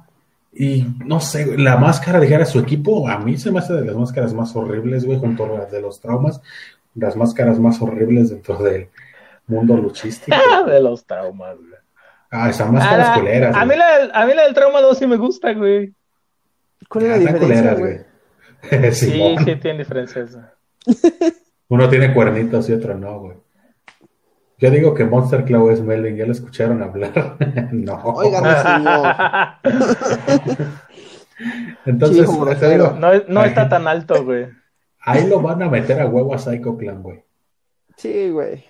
Y no sé, güey, la máscara, dijera su equipo, a mí se me hace de las máscaras más horribles, güey, junto a las de los traumas, las máscaras más horribles dentro del mundo luchístico. de los traumas, güey. Ah, esas A, máscaras la- culeras. a mí güey. la, del- a mí la del trauma 2 sí me gusta, güey. ¿Cuál es Ah, la diferencia, culeras, güey? Sí, sí, tiene diferencia. Uno tiene cuernitos y otro no, güey. Yo digo que Monster Claw es Melvin, ¿ya lo escucharon hablar? no. Óigame, señor. Entonces, Chico te grosero. digo, No, no ahí- está tan alto, güey. Ahí lo van a meter a huevo a Psycho Clan, güey. Sí, güey.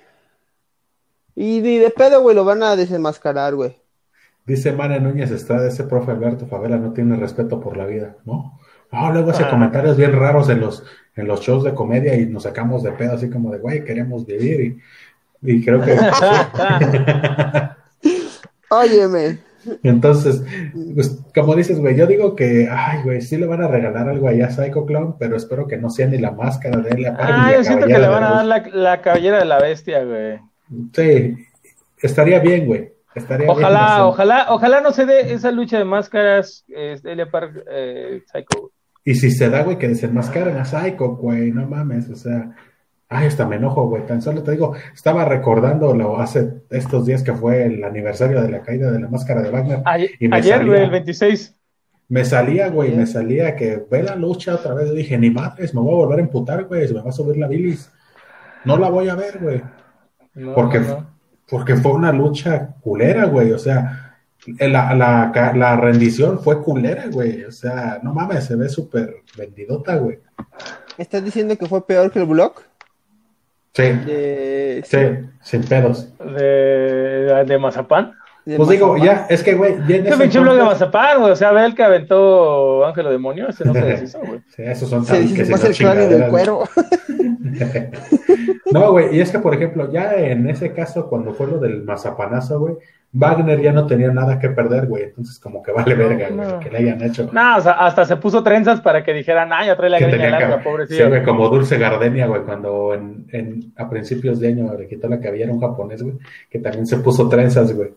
Y ni de pedo, güey, lo van a desenmascarar, güey. Dice Mane Núñez Estrada, ese profe Alberto Favela no tiene respeto por la vida, ¿no? No, luego hace Ah. comentarios bien raros en los, en los shows de comedia y nos sacamos de pedo así como de, güey, queremos vivir y, y creo que... Óyeme. Entonces, pues, como dices, güey, yo digo que, ay, güey, sí le van a regalar algo allá a Psycho Clown, pero espero que no sea ni la máscara de él. Ah, yo siento que le van a dar la, la cabellera de la bestia, güey. Sí, estaría bien, güey. Estaría bien, Ojalá, no sé. ojalá, ojalá no se dé esa lucha de máscaras, eh, Elia Park, eh, Psycho. Y si se da, güey, que desenmascaran a Psycho, güey, no mames, o sea, ay, hasta me enojo, güey, tan solo te digo, estaba recordando lo hace estos días que fue el aniversario de la caída de la máscara de Wagner, Ayer, Y me ayer, salía. güey, el 26. me salía, güey, me salía que ve la lucha otra vez, yo dije, ni madres, me voy a volver a emputar, güey, se me va a subir la bilis, no la voy a ver, güey, No, porque, no, porque fue una lucha culera, güey, o sea, la, la, la rendición fue culera, güey, o sea, no mames, se ve súper vendidota, güey. ¿Estás diciendo que fue peor que el blog? Sí, De... sí, sin pedos. De, de Mazapán. Pues digo, ya, es que, güey, ya en Ese pinche blog de Mazapán, güey. O sea, ve el que aventó Ángelo Demonio, ese no se deshizo, güey. Sí, esos son Se tan dice que no el cráneo del cuero. No, güey, y es que, por ejemplo, ya en ese caso, cuando fue lo del mazapanazo, güey, Wagner ya no tenía nada que perder, güey. Entonces, como que vale verga, güey, no. que le hayan hecho. No, o sea, hasta se puso trenzas para que dijeran, ah, ya trae la Que greña larga, pobrecilla. sí, güey, como Dulce Gardenia, güey, cuando en, en- a principios de año le quitó la cabellera a un japonés, güey, que también se puso trenzas, güey.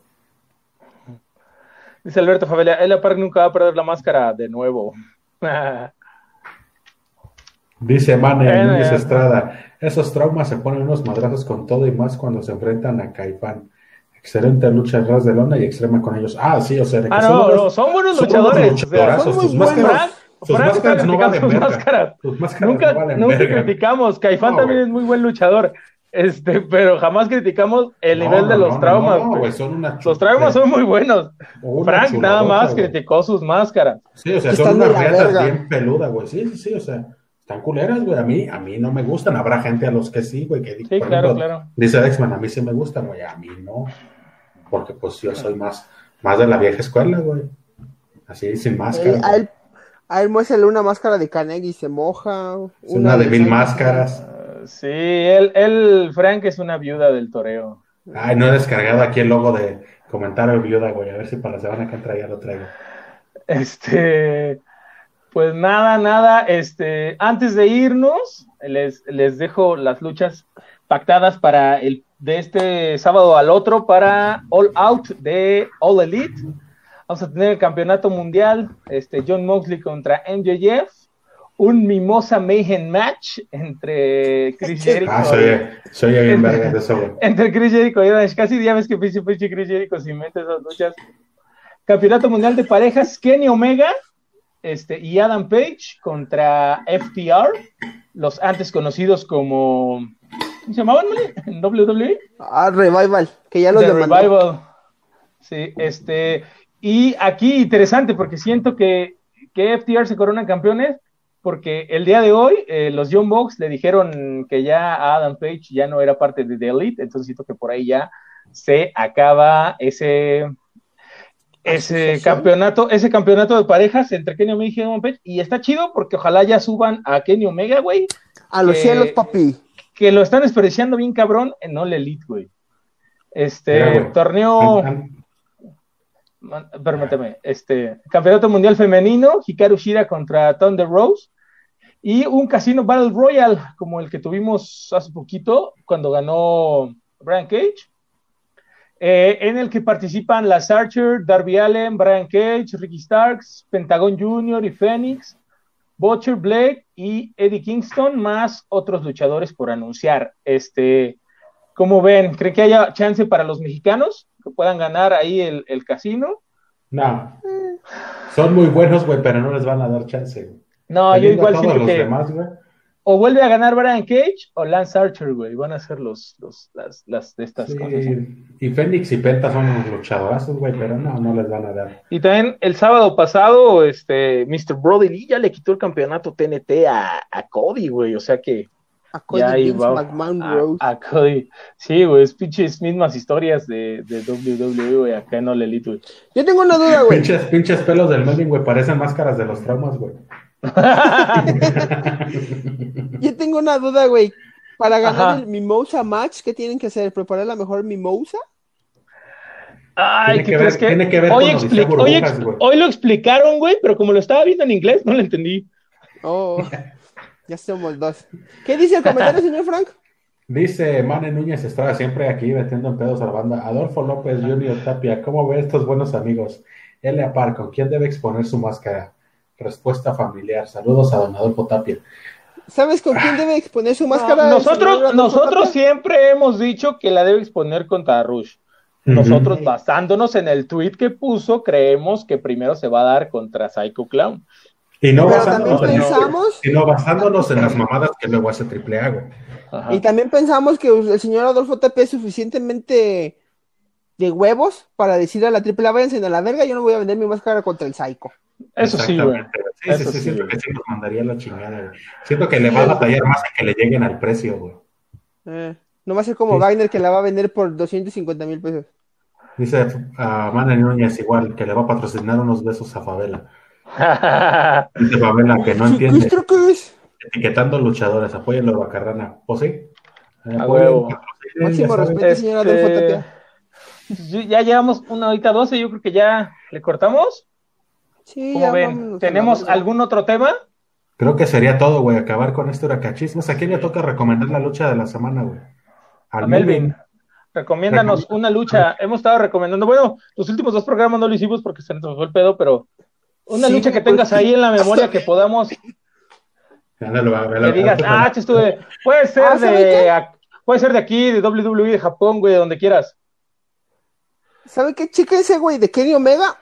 Dice Alberto Favela, Elia Park nunca va a perder la máscara de nuevo. Dice Mane Núñez. Estrada, esos traumas se ponen unos madrazos con todo y más cuando se enfrentan a Caifán. Excelente lucha ras de lona y extrema con ellos. Ah, sí, o sea, de que ah, son no, unos- no, son buenos son luchadores. unos o sea, son máscaras, máscaras no valen máscaras. Nunca, no valen nunca verga. criticamos. Caifán No, también es muy buen luchador. Este, pero jamás criticamos el No, nivel de los no, traumas. no, son una los traumas son muy buenos. una Frank nada más criticó sus máscaras. Sí, o sea, son unas verga. bien peludas, güey. Sí, sí, sí, o sea, están culeras, güey. A mí, a mí no me gustan. Habrá gente a los que sí, güey, que Sí, por claro, ejemplo, claro. Dice Dexman, a mí sí me gustan, güey. A mí no. Porque pues yo soy más, más de la vieja escuela, güey. Así, sin máscara. Él- a él, a él muéstrale una máscara de Carnegie y se moja. Una de mil máscaras. Sí, él, él, Frank es una viuda del toreo. Ay, no he descargado aquí el logo de comentario viuda, güey. A ver si para la semana que entra ya lo traigo. Este, pues nada, nada, este, antes de irnos, les, les dejo las luchas pactadas para el de este sábado al otro para All Out de All Elite. Vamos a tener el campeonato mundial, este, John Moxley contra MJF, un Mimosa Mayhem match entre Chris Jericho Ah, soy, soy bien verga de eso, güey. entre Chris Jericho y Orange Cassidy, ya ves que pinche pinche Chris Jericho se inventa esas luchas. Campeonato Mundial de Parejas, Kenny Omega este, y Adam Page contra FTR. los antes conocidos como. ¿Cómo se llamaban, En WWE. Ah, Revival, que ya los The Revival. Sí, este. Y aquí interesante porque siento que, que FTR se coronan campeones porque el día de hoy eh, los Young Bucks le dijeron que ya Adam Page ya no era parte de The Elite, entonces siento que por ahí ya se acaba ese ese campeonato, ese campeonato de parejas entre Kenny Omega y Adam Page, y está chido porque ojalá ya suban a Kenny Omega, güey. A los cielos, papi. Que lo están desperdiciando bien cabrón en All Elite, güey. Este torneo permíteme, este, Campeonato Mundial Femenino, Hikaru Shira contra Thunder Rose, y un Casino Battle Royale, como el que tuvimos hace poquito, cuando ganó Brian Cage, eh, en el que participan las Archer, Darby Allen, Brian Cage, Ricky Starks, Pentagon Jr. y Phoenix, Butcher Blake y Eddie Kingston, más otros luchadores por anunciar. Este, ¿Cómo ven? ¿Creen que haya chance para los mexicanos? Que puedan ganar ahí el, el casino. No. Son muy buenos, güey, pero no les van a dar chance. No, yo igual siento que o vuelve a ganar Brian Cage o Lance Archer, güey. Van a ser los, los las, las de estas cosas. Y Fénix y Penta son unos luchadorazos, güey, pero no, no les van a dar. Y también el sábado pasado, este, Mr. Brody Lee ya le quitó el campeonato TNT a, a Cody, güey. O sea que a Cody McMahon Rose. A, Cody. Sí, güey, es pinches mismas historias de, de WWE, güey, acá en All Elite, güey. Yo tengo una duda, güey. Pinches, pinches pelos del Melvin, güey, parecen máscaras de los traumas, güey. Yo tengo una duda, güey. Para ganar el Mimosa Match, ¿qué tienen que hacer? ¿Preparar la mejor Mimosa? Ay, ¿qué crees que? Tiene que ver hoy, hoy, hoy, lo explicaron, güey, pero como lo estaba viendo en inglés, no lo entendí. Oh. Ya somos dos. ¿Qué dice el comentario, señor Frank? Dice Mane Núñez estaba siempre aquí metiendo en pedos a la banda. Adolfo López Junior Tapia, ¿cómo ve estos buenos amigos? Elia Parco, ¿quién debe exponer su máscara? Respuesta familiar. Saludos a don Adolfo Tapia. ¿Sabes con quién debe exponer su máscara? nosotros nosotros siempre hemos dicho que la debe exponer contra Rush. Nosotros, basándonos en el tweet que puso, creemos que primero se va a dar contra Psycho Clown. Y no, basándonos, basándonos en las mamadas que luego hace Triple A, Y también pensamos que el señor Adolfo Tepe es suficientemente de huevos para decir a la Triple A, váyanse a la verga, yo no voy a vender mi máscara contra el Psycho. Eso sí, güey. Sí, sí, sí, siento que sí nos mandaría la chingada, güey. Siento que le va a batallar más que le lleguen al precio, güey. Eh, no va a ser como Wagner que la va a vender por 250 mil pesos. Dice a uh, Mana Núñez igual, que le va a patrocinar unos besos a Favela. Dice Pamela que no entiende. Etiquetando luchadores, apóyenlo Bacarrana. ¿O sí? A huevo. Máximo respeto, señora este... Ya llevamos una horita doce, yo creo que ya le cortamos. Sí, ya ven? ¿Tenemos algún otro tema? Creo que sería todo, güey, acabar con este huracachismo. ¿A quién le toca recomendar la lucha de la semana, güey? Al Melvin. Recomiéndanos una lucha. Hemos estado recomendando, bueno, los últimos dos programas no lo hicimos porque se nos fue el pedo, pero una lucha que tengas ahí en la memoria que podamos. que digas, ah, estuve. Puede ser ah, de. Puede ser de aquí, de WWE, de Japón, güey, de donde quieras. ¿Sabe qué chica ese, güey? De Kenny Omega.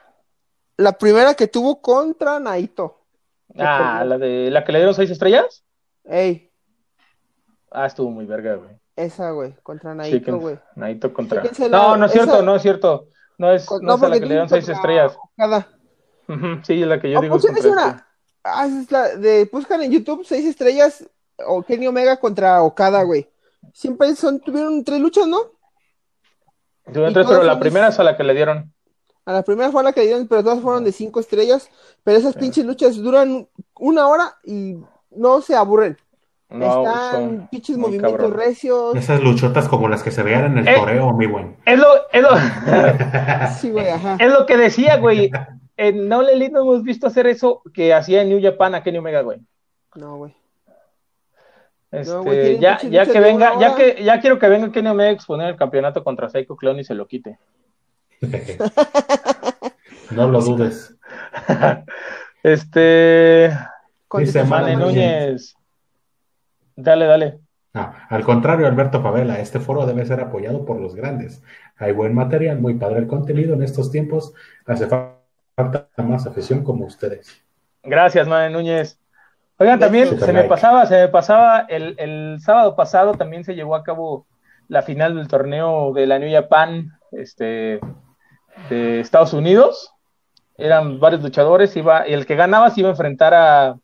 La primera que tuvo contra Naito. Ah, la de la que le dieron seis estrellas. Ey. Ah, estuvo muy verga, güey. Esa, güey, contra Naito, güey. Naito contra. No, no es cierto, no es cierto. No es, no, es la que le dieron seis estrellas. Cada sí, es la que yo digo. Es una, ah, es la de, buscan en YouTube seis estrellas o Kenny Omega contra Okada, güey. Siempre son, tuvieron tres luchas, ¿no? Tuvieron tres, pero la primera es a la que le dieron. A la primera fue a la que le dieron, pero todas fueron de cinco estrellas. Pero esas pinches luchas duran una hora y no se aburren. Están pinches movimientos recios. Esas luchotas como las que se veían en el eh, toreo, mi buen. Es lo, es lo... sí, güey, ajá. Es lo que decía, güey en No Elite no hemos visto hacer eso que hacía en New Japan a Kenny Omega, güey. No, güey. Este, ya, ya que venga, ya que ya quiero que venga Kenny Omega a exponer el campeonato contra Psycho Clown y se lo quite. no lo dudes. este dice Mane Núñez. Dale, dale. al contrario, Alberto Favela, este foro debe ser apoyado por los grandes. Hay buen material, muy padre el contenido en estos tiempos. Hace falta falta más afición como ustedes. Gracias, Mane Núñez. Oigan, también se me pasaba, se me pasaba, el, el, sábado pasado también se llevó a cabo la final del torneo de la New Japan este, de Estados Unidos. Eran varios luchadores, iba, y el que ganaba se iba a enfrentar a,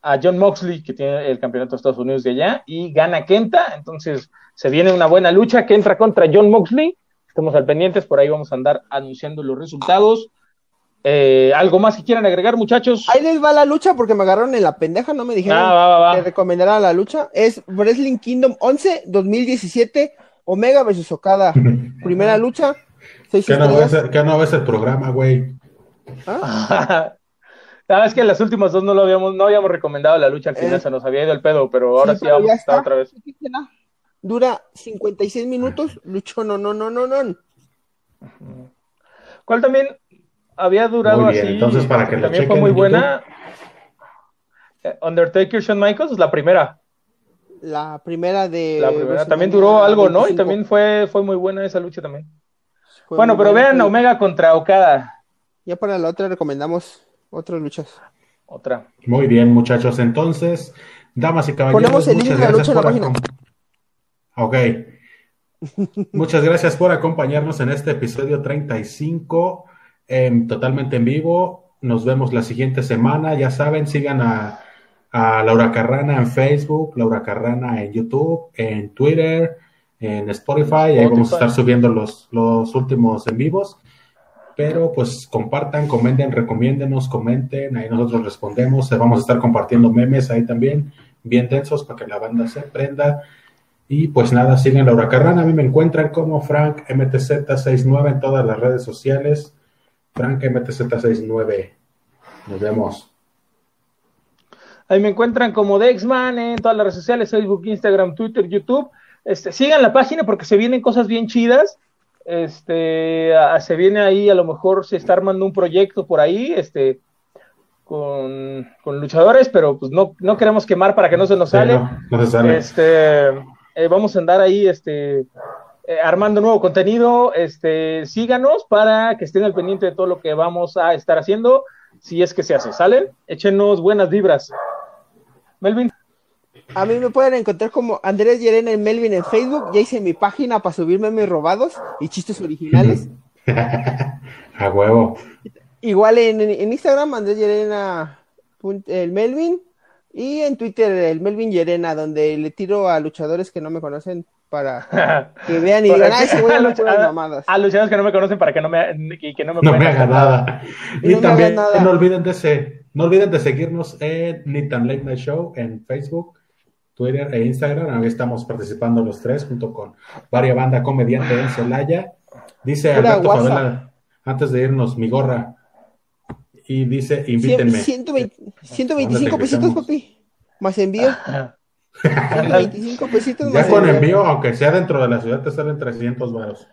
a John Moxley, que tiene el campeonato de Estados Unidos de allá, y gana Kenta, entonces se viene una buena lucha que entra contra John Moxley, estamos al pendientes, por ahí vamos a andar anunciando los resultados. Eh, ¿Algo más que quieran agregar, muchachos? Ahí les va la lucha porque me agarraron en la pendeja, no me dijeron ah, que recomendara la lucha. Es Wrestling Kingdom 11 2017, Omega vs Okada. Primera lucha. ¿Qué no, ves, no ves el programa, güey? ¿Ah? Ah, es que en las últimas dos no lo habíamos, no habíamos recomendado la lucha al final, eh, se nos había ido el pedo, pero ahora sí, vamos a estar otra vez. Dura 56 minutos, lucho no, no, no, no, no. ¿Cuál también había durado así? Entonces, para que también fue muy buena. Eh, Undertaker Shawn Michaels, la primera. La primera de. La primera. También duró algo, ¿no? Y también fue, fue muy buena esa lucha también. bueno, pero vean Omega contra Okada. Ya para la otra recomendamos otras luchas. Otra. Muy bien, muchachos. Entonces, damas y caballeros, Ponemos el muchas gracias por la página. Ok. muchas gracias por acompañarnos en este episodio 35, totalmente en vivo. Nos vemos la siguiente semana. Ya saben, sigan a, Laura Carrana en Facebook, Laura Carrana en YouTube, en Twitter, en Spotify. Ahí vamos a estar subiendo los, los últimos en vivos. Pero pues compartan, comenten, recomiéndenos, comenten, ahí nosotros respondemos, vamos a estar compartiendo memes ahí también, bien densos para que la banda se prenda. Y pues nada, siguen Laura Carrana, a mí me encuentran como Frank MTZ69 en todas las redes sociales. Frank MTZ69. Nos vemos. Ahí me encuentran como Dexman en todas las redes sociales, Facebook, Instagram, Twitter, YouTube. Este, sigan la página porque se vienen cosas bien chidas este, se viene ahí, a lo mejor se está armando un proyecto por ahí, este, con, luchadores, pero pues no, no queremos quemar para que no se nos sale. Este, eh, vamos a andar ahí, este, eh, armando nuevo contenido, este, síganos para que estén al pendiente de todo lo que vamos a estar haciendo, si es que se hace, ¿sale? Échenos buenas vibras. Melvin. A mí me pueden encontrar como Andrés Yerena en Melvin en Facebook. Ya hice mi página para subirme mis robados y chistes originales. A huevo. Igual en, Instagram, Andrés Yerena el Melvin. Y en Twitter, el Melvin Yerena, donde le tiro a luchadores que no me conocen para que vean y digan, ay, se voy a, luchar mamadas. A luchadores que no me conocen para que no me, que no me, no me hagan nada. Y, también no olviden de no olviden de seguirnos en Nitan Late Night Show en Facebook Twitter e Instagram. Ahí estamos participando los tres junto con varias banda comediante en Celaya. Dice Alberto Favela, antes de irnos, mi gorra. Y dice, invítenme. 125 pesitos, papi. Más envío. 125 pesitos ya con envío. aunque sea dentro de la ciudad, te salen 300 varos.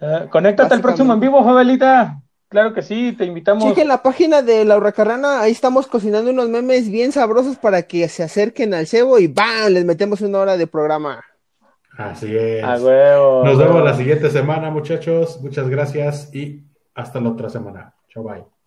Uh, conéctate al próximo en vivo, Jovelita. Claro que sí, te invitamos. Chequen la página de Laura Carrana, ahí estamos cocinando unos memes bien sabrosos para que se acerquen al cebo y ¡bam! Les metemos una hora de programa. Así es. A huevo. Nos vemos la siguiente semana, muchachos. Muchas gracias y hasta la otra semana. Chao, bye.